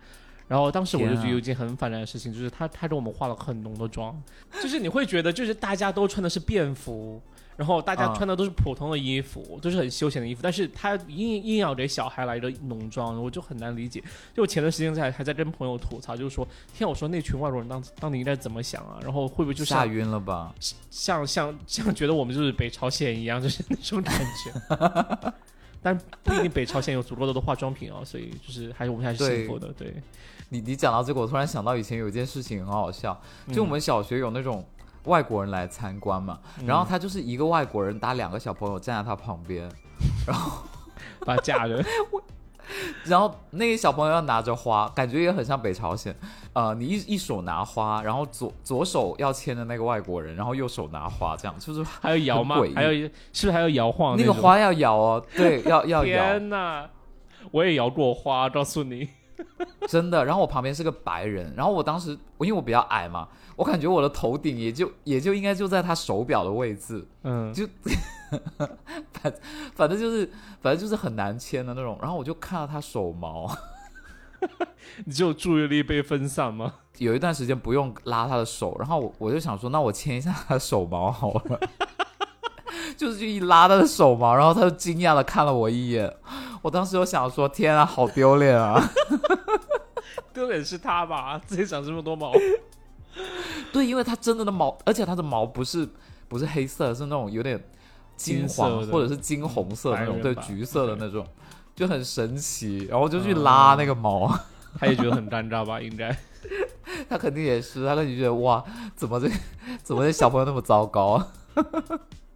然后当时我就觉得有一件很反常的事情，就是他他给我们化了很浓的妆，就是你会觉得就是大家都穿的是便服，然后大家啊穿的都是普通的衣服，都是很休闲的衣服，但是他硬硬要给小孩来个浓妆，我就很难理解。就我前段时间在还在跟朋友吐槽，就是说，天啊，我说那群外国人当当年应该怎么想啊？然后会不会就像吓晕了吧？像像像觉得我们就是北朝鲜一样，就是那种感觉。但不一定北朝鲜有足够多的化妆品哦，所以就是还是我们还是幸福的。对，你你讲到这个，我突然想到以前有一件事情很好笑，就我嗯们小学有那种外国人来参观嘛，然后他就是一个外国人搭两个小朋友站在他旁边，然后把假人，然后那个小朋友要拿着花，感觉也很像北朝鲜。呃，你一一手拿花，然后左左手要牵着那个外国人，然后右手拿花，这样就是还有摇吗还有是不是还要摇晃种那个花要摇哦，对，要要摇，天哪！我也摇过花，告诉你。真的。然后我旁边是个白人，然后我当时因为我比较矮嘛，我感觉我的头顶也就也就应该就在他手表的位置，嗯，就 反反正就是反正就是很难牵的那种。然后我就看到他手毛，你就注意力被分散吗？有一段时间不用拉他的手，然后我我就想说，那我牵一下他的手毛好了。就是就一拉他的手毛，然后他就惊讶的看了我一眼。我当时就想说，天啊，好丢脸啊！丢脸是他吧？自己长这么多毛，对，因为它真的的毛，而且它的毛不是不是黑色，是那种有点金黄或者是金红色的那种，对，橘色的那种，就很神奇。然后就去拉那个毛，他也觉得很尴尬吧？应该。他肯定也是，他肯定觉得哇，怎么这怎么这小朋友那么糟糕啊？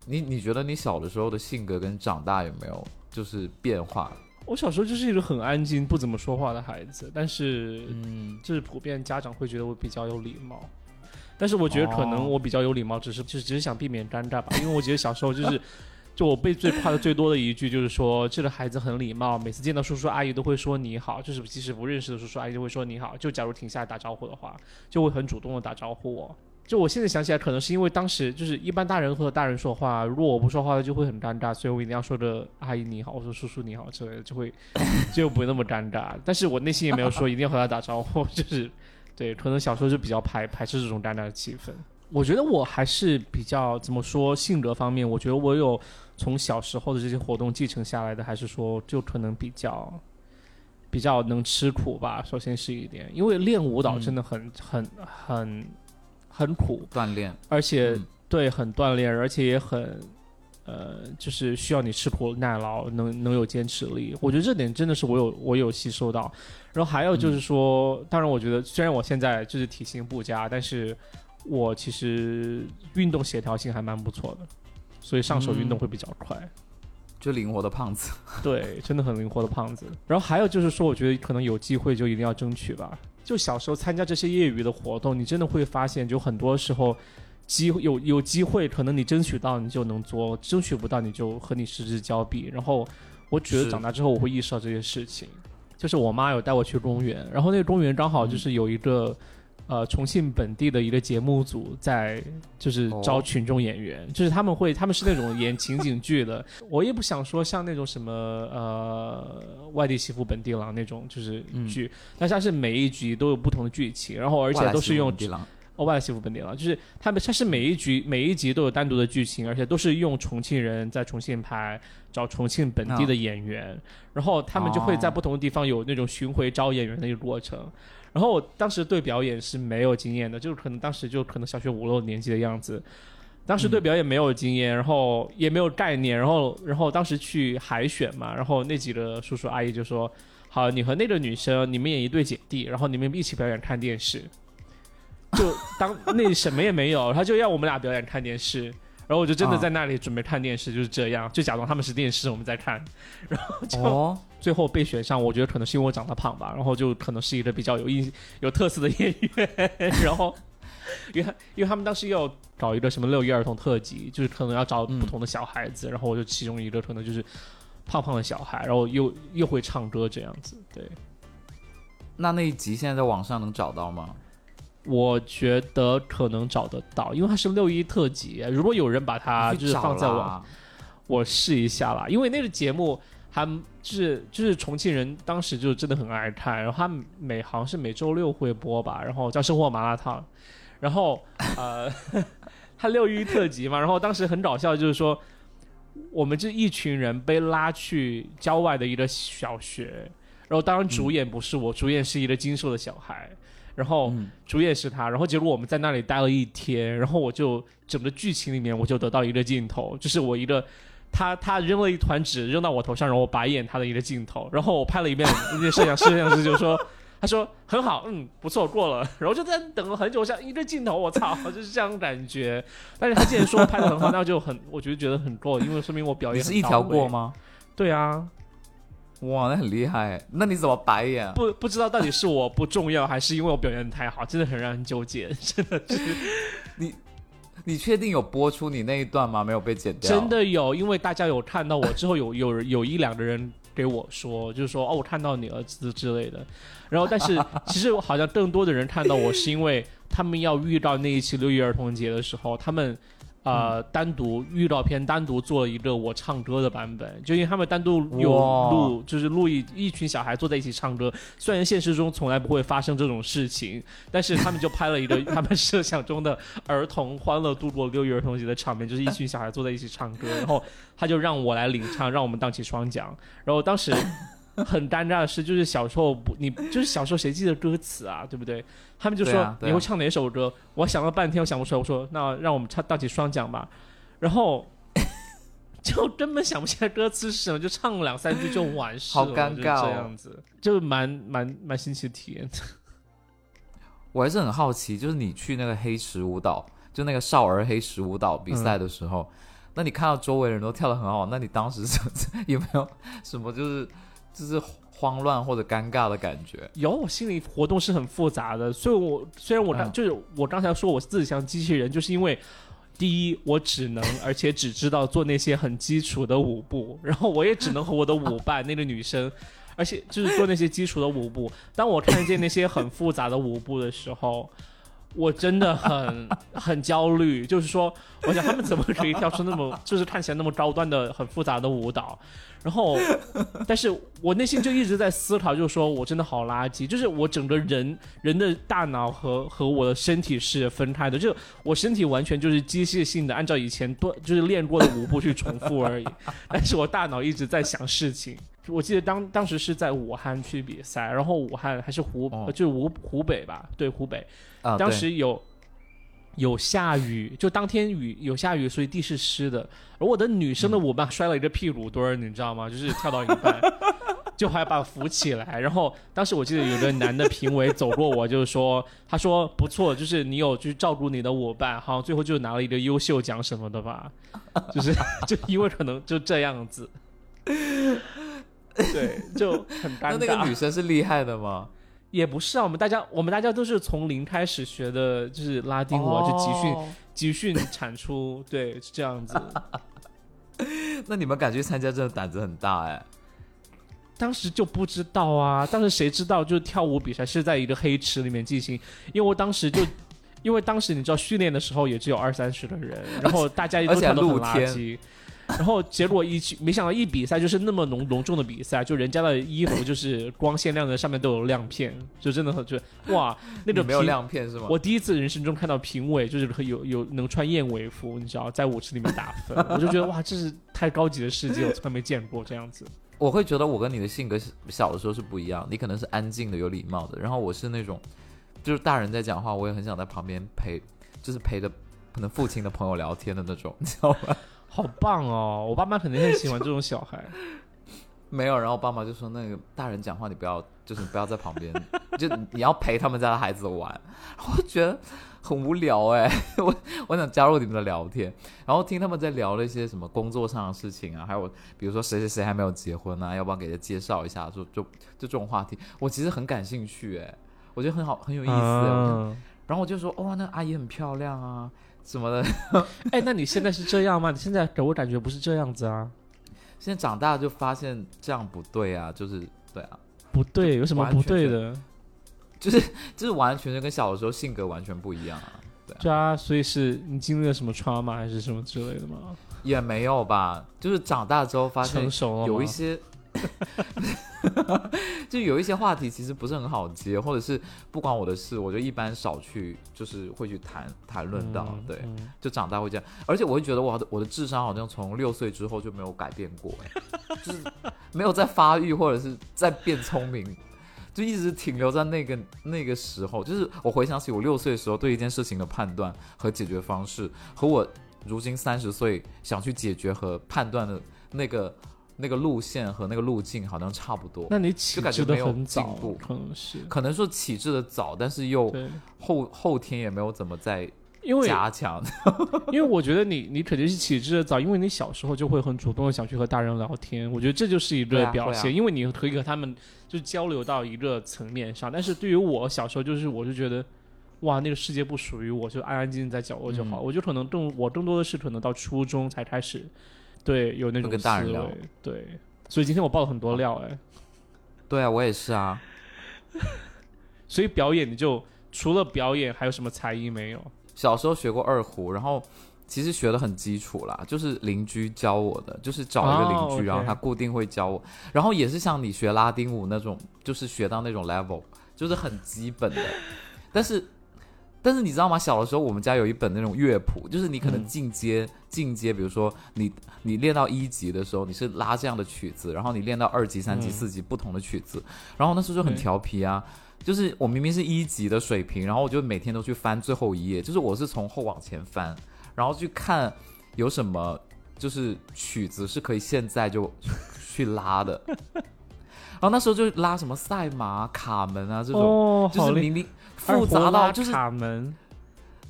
你你觉得你小的时候的性格跟长大有没有就是变化？我小时候就是一个很安静、不怎么说话的孩子，但是嗯，就是普遍家长会觉得我比较有礼貌。但是我觉得可能哦我比较有礼貌，只是就是只是想避免尴尬吧，因为我觉得小时候就是，就我被最夸的最多的一句就是说这个孩子很礼貌，每次见到叔叔阿姨都会说你好，就是即使不认识的叔叔阿姨就会说你好，就假如停下来打招呼的话，就会很主动的打招呼我。就我现在想起来，可能是因为当时就是一般大人和大人说话，如果我不说话就会很尴尬，所以我一定要说着阿姨你好，我说叔叔你好之类的，就会 就不会那么尴尬。但是我内心也没有说一定要和他打招呼，就是对，可能小时候就比较排排斥这种尴尬的气氛。我觉得我还是比较怎么说性格方面，我觉得我有从小时候的这些活动继承下来的，还是说就可能比较比较能吃苦吧。首先是一点，因为练舞蹈真的很、很很很苦，锻炼，而且、嗯对很锻炼，而且也很呃，就是需要你吃苦耐劳，能能有坚持力。我觉得这点真的是我有我有吸收到。然后还有就是说，当然我觉得虽然我现在就是体型不佳，但是我其实运动协调性还蛮不错的，所以上手运动会比较快。就灵活的胖子。对，真的很灵活的胖子。然后还有就是说，我觉得可能有机会就一定要争取吧。就小时候参加这些业余的活动，你真的会发现，就很多时候机会有有机会，可能你争取到你就能做，争取不到你就和你失之交臂。然后我觉得长大之后我会意识到这些事情。就是我妈有带我去公园，然后那个公园刚好就是有一个。呃，重庆本地的一个节目组在就是招哦群众演员，就是他们会，他们是那种演情景剧的。我也不想说像那种什么呃外地媳妇本地郎那种就是剧，但是它是每一集都有不同的剧情，然后而且都是用，哦外来媳妇本地郎，就是他们它是每一局每一集都有单独的剧情，而且都是用重庆人在重庆拍，找重庆本地的演员，然后他们就会在不同的地方有那种巡回招演员的一个过程。然后我当时对表演是没有经验的，就是可能当时就可能小学五六年级的样子，当时对表演没有经验，然后也没有概念，然后然后当时去海选嘛，然后那几个叔叔阿姨就说：“好，你和那个女生，你们演一对姐弟，然后你们一起表演看电视。”就当那什么也没有，他就要我们俩表演看电视，然后我就真的在那里准备看电视，就是这样，就假装他们是电视，我们在看，然后就、最后被选上，我觉得可能是因为我长得胖吧，然后就可能是一个比较有印 有特色的演员，然后 因为他因为他们当时要搞一个什么六一儿童特辑，就是可能要找不同的小孩子，然后我就其中一个可能就是胖胖的小孩，然后又又会唱歌这样子，对。那那一集现在在网上能找到吗？我觉得可能找得到，因为它是六一特辑。如果有人把它就是放在网，我试一下啦。因为那个节目还就是就是重庆人当时就真的很爱看，然后他每好像是每周六会播吧，然后叫《生活麻辣烫》，然后 呃，他六一特辑嘛，然后当时很搞笑，就是说我们这一群人被拉去郊外的一个小学，然后当然主演不是我，主演是一个精瘦的小孩。然后嗯主演是他，然后结果我们在那里待了一天，然后我就整个剧情里面我就得到一个镜头，就是我一个他他扔了一团纸扔到我头上，然后我白眼他的一个镜头，然后我拍了一遍，那个摄像师摄像师就说。他说很好，嗯，不错，过了。然后就在等了很久，像一个镜头，我操，就是这样感觉。但是他既然说拍的很好，那就很，我觉得觉得很够，因为说明我表演是一条过吗？对啊，哇，那很厉害。那你怎么白眼？不不知道到底是我不重要，还是因为我表演太好，真的很让人纠结。真的是 你，你确定有播出你那一段吗？没有被剪掉？真的有，因为大家有看到我之后，有有有一两个人给我说，就是说哦，我看到你儿子之类的。然后，但是 其实好像更多的人看到我是因为他们要遇到那一期六一儿童节的时候，他们呃单独预告片单独做了一个我唱歌的版本，就因为他们单独有录，就是录一一群小孩坐在一起唱歌。虽然现实中从来不会发生这种事情，但是他们就拍了一个 他们设想中的儿童欢乐度过六一儿童节的场面，就是一群小孩坐在一起唱歌，然后他就让我来领唱，让我们荡起双桨。然后当时。很尴尬的事，就是小时候不，你就是小时候谁记得歌词啊，对不对？他们就说你会唱哪首歌？我想了半天，我想不出来。我说那让我们唱倒起双桨吧，然后 就根本想不起来歌词是什么，就唱了两三句就完事了。好尴尬，这样子就蛮蛮蛮新奇的体验。我还是很好奇，就是你去那个黑石舞蹈，就那个少儿黑石舞蹈比赛的时候，那你看到周围人都跳的很好，那你当时有没有什么就是？就是慌乱或者尴尬的感觉。有，我心理活动是很复杂的。所以，我虽然我刚就是我刚才说我自己像机器人，就是因为第一，我只能而且只知道做那些很基础的舞步，然后我也只能和我的舞伴那个女生，而且就是做那些基础的舞步。当我看见那些很复杂的舞步的时候，我真的很很焦虑。就是说，我想他们怎么可以跳出那么 就是看起来那么高端的很复杂的舞蹈？然后，但是我内心就一直在思考，就是说我真的好垃圾，就是我整个人人的大脑和和我的身体是分开的，就我身体完全就是机械性的按照以前多就是练过的舞步去重复而已，但是我大脑一直在想事情。我记得当当时是在武汉去比赛，然后武汉还是湖就是湖湖北吧，对湖北，当时有。有下雨，就当天雨有下雨，所以地是湿的。而我的女生的舞伴摔了一个屁股墩儿，你知道吗？就是跳到一半，就还把扶起来。然后当时我记得有个男的评委走过我，就是说，他说不错，就是你有去照顾你的舞伴，好像最后就拿了一个优秀奖什么的吧。就是 就因为可能就这样子，对，就很尴尬。那那个女生是厉害的吗？也不是啊，我们大家我们大家都是从零开始学的，就是拉丁舞，就集训集训产出，对，是这样子。那你们敢去参加，真的胆子很大哎。当时就不知道啊，当时谁知道，就是跳舞比赛是在一个黑池里面进行，因为我当时就，因为当时你知道训练的时候也只有二三十个人，然后大家都跳得很垃圾。然后结果一去，没想到一比赛就是那么浓隆重的比赛，就人家的衣服就是光鲜亮的，上面都有亮片，就真的很就哇，那个没有亮片是吗？我第一次人生中看到评委就是有有能穿燕尾服，你知道，在舞池里面打分，我就觉得哇，这是太高级的世界，我从来没见过这样子。我会觉得我跟你的性格小的时候是不一样，你可能是安静的、有礼貌的，然后我是那种就是大人在讲话，我也很想在旁边陪，就是陪着可能父亲的朋友聊天的那种，你知道吗？好棒哦！我爸妈肯定很喜欢这种小孩。没有，然后我爸妈就说：“那个大人讲话，你不要，就是不要在旁边，就你要陪他们家的孩子玩。”我觉得很无聊哎，我我想加入你们的聊天，然后听他们在聊那些什么工作上的事情啊，还有比如说谁谁谁还没有结婚啊，要不要给他介绍一下？就就就这种话题，我其实很感兴趣哎，我觉得很好，很有意思。然后我就说：“哇，那阿姨很漂亮啊。”什么的？哎，那你现在是这样吗？你现在给我感觉不是这样子啊。现在长大就发现这样不对啊，就是对啊，不对，有什么不对的？就是就是完全就跟小的时候性格完全不一样啊。对啊，所以是你经历了什么 trauma 还是什么之类的吗？也没有吧，就是长大之后发现有一些。就有一些话题其实不是很好接，或者是不关我的事，我就一般少去，就是会去谈谈论到。对，就长大会这样，而且我会觉得我的我的智商好像从六岁之后就没有改变过，就是没有在发育或者是在变聪明，就一直停留在那个那个时候。就是我回想起我六岁的时候对一件事情的判断和解决方式，和我如今三十岁想去解决和判断的那个那个路线和那个路径好像差不多。那你起就感觉没有很早进步，可能是可能说起质的早，但是又，后后天也没有怎么在因为加强。因为我觉得你你肯定是起质的早，因为你小时候就会很主动的想去和大人聊天，我觉得这就是一个表现，因为你可以和他们就交流到一个层面上。但是对于我小时候，就是我就觉得。哇，那个世界不属于我，就安安静静在角落就好。嗯我就可能更我更多的是可能到初中才开始，对，有那种会跟大人聊对。所以今天我爆了很多料哎，对啊，我也是啊。所以表演你就除了表演还有什么才艺没有？小时候学过二胡，然后其实学的很基础啦，就是邻居教我的，就是找一个邻居，哦然后他固定会教我，然后也是像你学拉丁舞那种，就是学到那种 level，就是很基本的，但是。但是你知道吗？小的时候我们家有一本那种乐谱，就是你可能嗯进阶、进阶，比如说你你练到一级的时候，你是拉这样的曲子，然后你练到二级、三级、嗯四级不同的曲子，然后那时候就很调皮啊，就是我明明是一级的水平，然后我就每天都去翻最后一页，就是我是从后往前翻，然后去看有什么就是曲子是可以现在就 去拉的。然后那时候就拉什么赛马、卡门啊这种，哦，就是明明复杂到就是卡门。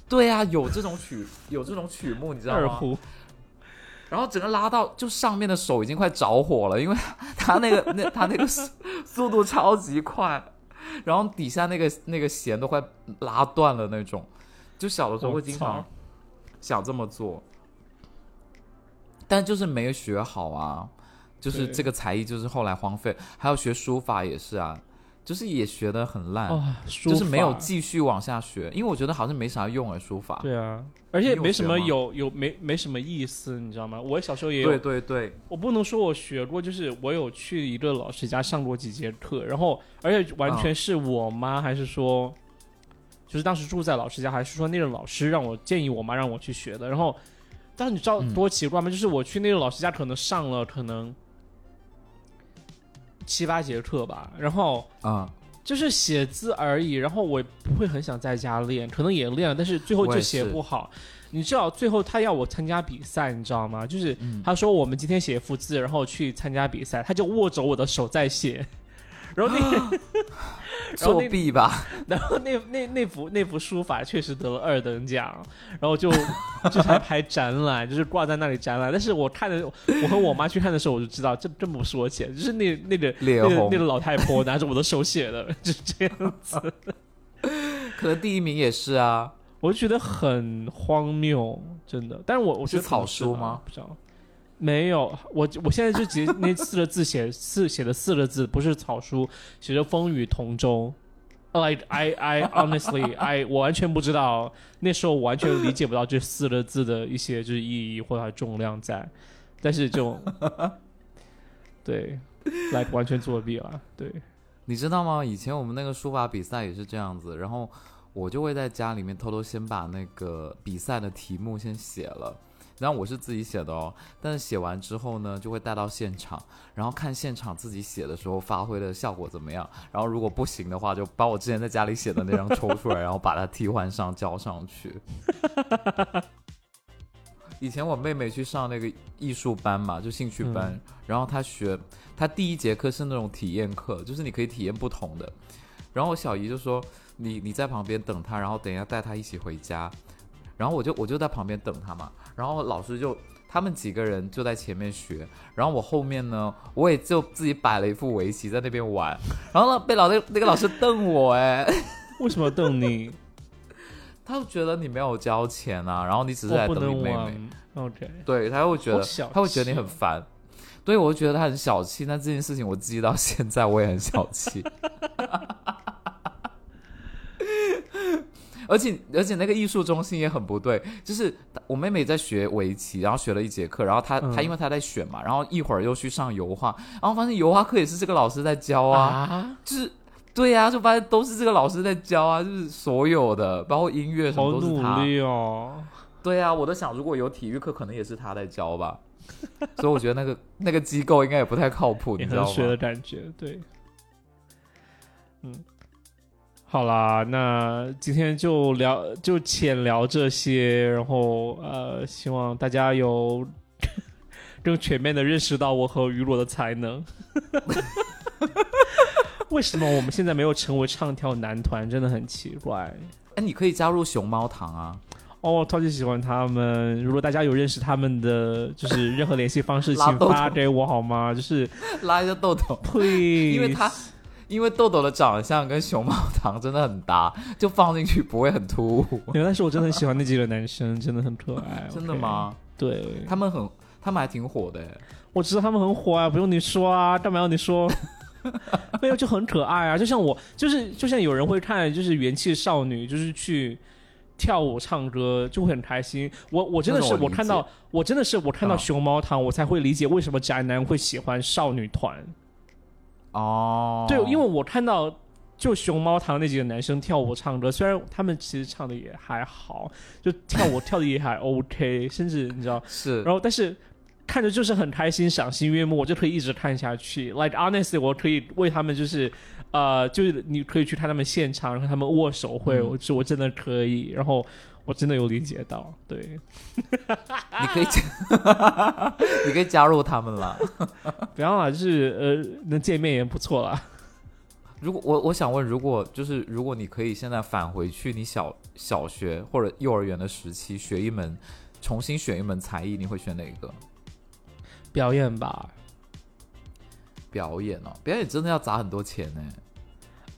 对啊，有这种曲 有这种曲目，你知道吗？二胡，然后整个拉到就上面的手已经快着火了，因为他那个 那他那个速速度超级快，然后底下那个那个弦都快拉断了那种，就小的时候会经常想这么做，但就是没有学好啊，就是这个才艺就是后来荒废，还有学书法也是啊，就是也学的很烂，哦，就是没有继续往下学，因为我觉得好像没啥用哎，书法。对啊，而且没什么有有没没什么意思，你知道吗？我小时候也有对对对，我不能说我学过，就是我有去一个老师家上过几节课，然后而且完全是我妈，还是说，就是当时住在老师家，还是说那个老师让我建议我妈让我去学的。然后，但是你知道嗯多奇怪吗？就是我去那个老师家，可能上了可能七八节课吧，然后啊、就是写字而已，然后我不会很想在家练，可能也练了，但是最后就写不好。你知道最后他要我参加比赛，你知道吗？就是嗯他说我们今天写一幅字，然后去参加比赛，他就握着我的手在写，然后那 然后作那弊吧？然后那那那幅那幅书法确实得了二等奖，然后就就还排展览，就是挂在那里展览。但是我看的，我和我妈去看的时候，我就知道这这不是我写的，就是那那个那个那个老太婆拿着我的手写的，就是这样子。可能第一名也是啊。我就觉得很荒谬，真的。但是我我觉得是草书吗？不知道，没有。我我现在就记那四个字写 四写的四个字，不是草书，写着风雨同舟。Like I I honestly I 我完全不知道，那时候我完全理解不到这四个字的一些就是意义或者重量在，但是就 对，like 完全作弊了，对。你知道吗？以前我们那个书法比赛也是这样子，然后我就会在家里面偷偷先把那个比赛的题目先写了，然后我是自己写的哦，但是写完之后呢，就会带到现场，然后看现场自己写的时候发挥的效果怎么样，然后如果不行的话，就把我之前在家里写的那张抽出来，然后把它替换上交上去。以前我妹妹去上那个艺术班嘛，就兴趣班，嗯然后她学，她第一节课是那种体验课，就是你可以体验不同的。然后我小姨就说：“你你在旁边等她，然后等一下带她一起回家。”然后我就我就在旁边等她嘛，然后老师就他们几个人就在前面学，然后我后面呢，我也就自己摆了一副围棋在那边玩，然后呢被老那那个老师瞪我哎，为什么瞪你？他就觉得你没有交钱啊，然后你只是我不来等你妹妹。OK，对他会觉得他会觉得你很烦，对我就觉得他很小气。那这件事情我记到现在，我也很小气。而且而且那个艺术中心也很不对，就是我妹妹在学围棋，然后学了一节课，然后她、嗯她因为她在选嘛，然后一会儿又去上油画，然后发现油画课也是这个老师在教啊，啊，就是对呀、就发现都是这个老师在教啊，就是所有的包括音乐什么都是他。努力哦。对呀、我都想如果有体育课，可能也是他在教吧。所以我觉得那个那个机构应该也不太靠谱，你知道的吗？感觉，对，嗯，好啦，那今天就聊就浅聊这些，然后呃，希望大家有 更全面的认识到我和雨果的才能。为什么我们现在没有成为唱跳男团？真的很奇怪。哎，你可以加入熊猫堂啊！哦，我超级喜欢他们。如果大家有认识他们的，就是任何联系方式，请发给我好吗？就是拉一个豆豆，呸！因为他因为豆豆的长相跟熊猫糖真的很搭，就放进去不会很突兀。但是我真的很喜欢那几个男生，真的很可爱。真的吗？对，他们很，他们还挺火的。我知道他们很火啊，不用你说啊，干嘛要你说？没有就很可爱啊，就像我，就是就像有人会看，就是元气少女，就是去跳舞唱歌，就会很开心。我我真的是我看到，我真的是我看到熊猫糖，我才会理解为什么宅男会喜欢少女团。哦，对，因为我看到就熊猫堂那几个男生跳舞唱歌，虽然他们其实唱的也还好，就跳舞跳的也还 OK，甚至你知道是，然后但是。看着就是很开心，赏心悦目，我就可以一直看下去。Like honestly，我可以为他们就是，呃，就是你可以去看他们现场，然后他们握手会，我我真的可以。然后我真的有理解到，对，你可以，你可以加入他们了。不要了，就是呃，能见面也不错了。如果我我想问，如果就是如果你可以现在返回去你小小学或者幼儿园的时期，学一门重新选一门才艺，你会选哪一个？表演吧，表演哦，表演真的要砸很多钱呢。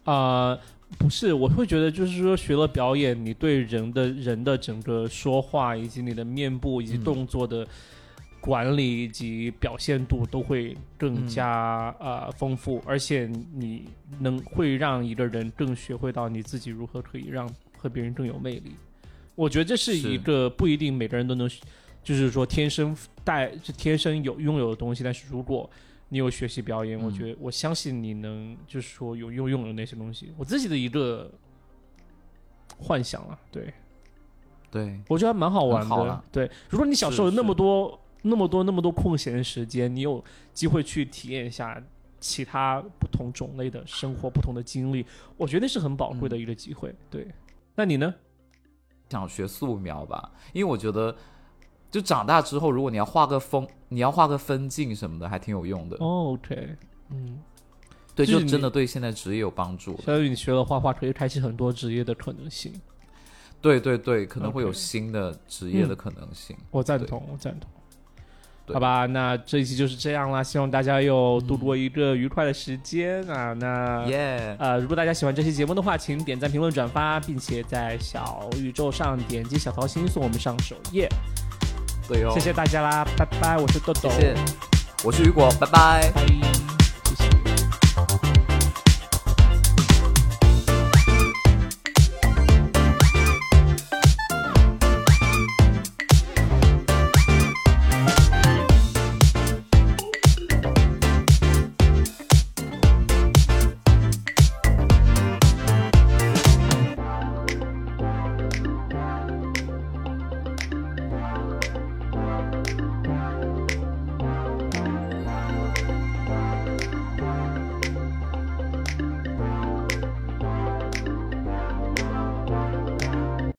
啊，不是，我会觉得就是说学了表演，你对人的人的整个说话以及你的面部以及动作的管理以及表现度都会更加呃丰富，而且你能会让一个人更学会到你自己如何可以让和别人更有魅力。我觉得这是一个不一定每个人都能。就是说，天生带是天生有拥有的东西，但是如果你有学习表演，我觉得我相信你能，就是说有拥拥有那些东西。我自己的一个幻想啊，对，对，我觉得还蛮好玩的。对，如果你小时候有那么多、那么多、那么多空闲时间，你有机会去体验一下其他不同种类的生活、不同的经历，我觉得是很宝贵的一个机会。对，那你呢？想学素描吧，因为我觉得。就长大之后，如果你要画个风，你要画个分镜什么的，还挺有用的。OK，嗯，对，就真的对现在职业有帮助。相当于你学了画画，可以开启很多职业的可能性。对对对，可能会有新的职业的可能性。我赞同，我赞同。好吧，那这一期就是这样啦，希望大家有度过一个愉快的时间啊。那耶，呃，如果大家喜欢这期节目的话，请点赞、评论、转发，并且在小宇宙上点击小桃心，送我们上首页。谢谢大家啦，拜拜！我是豆豆，我是雨果，拜拜。拜。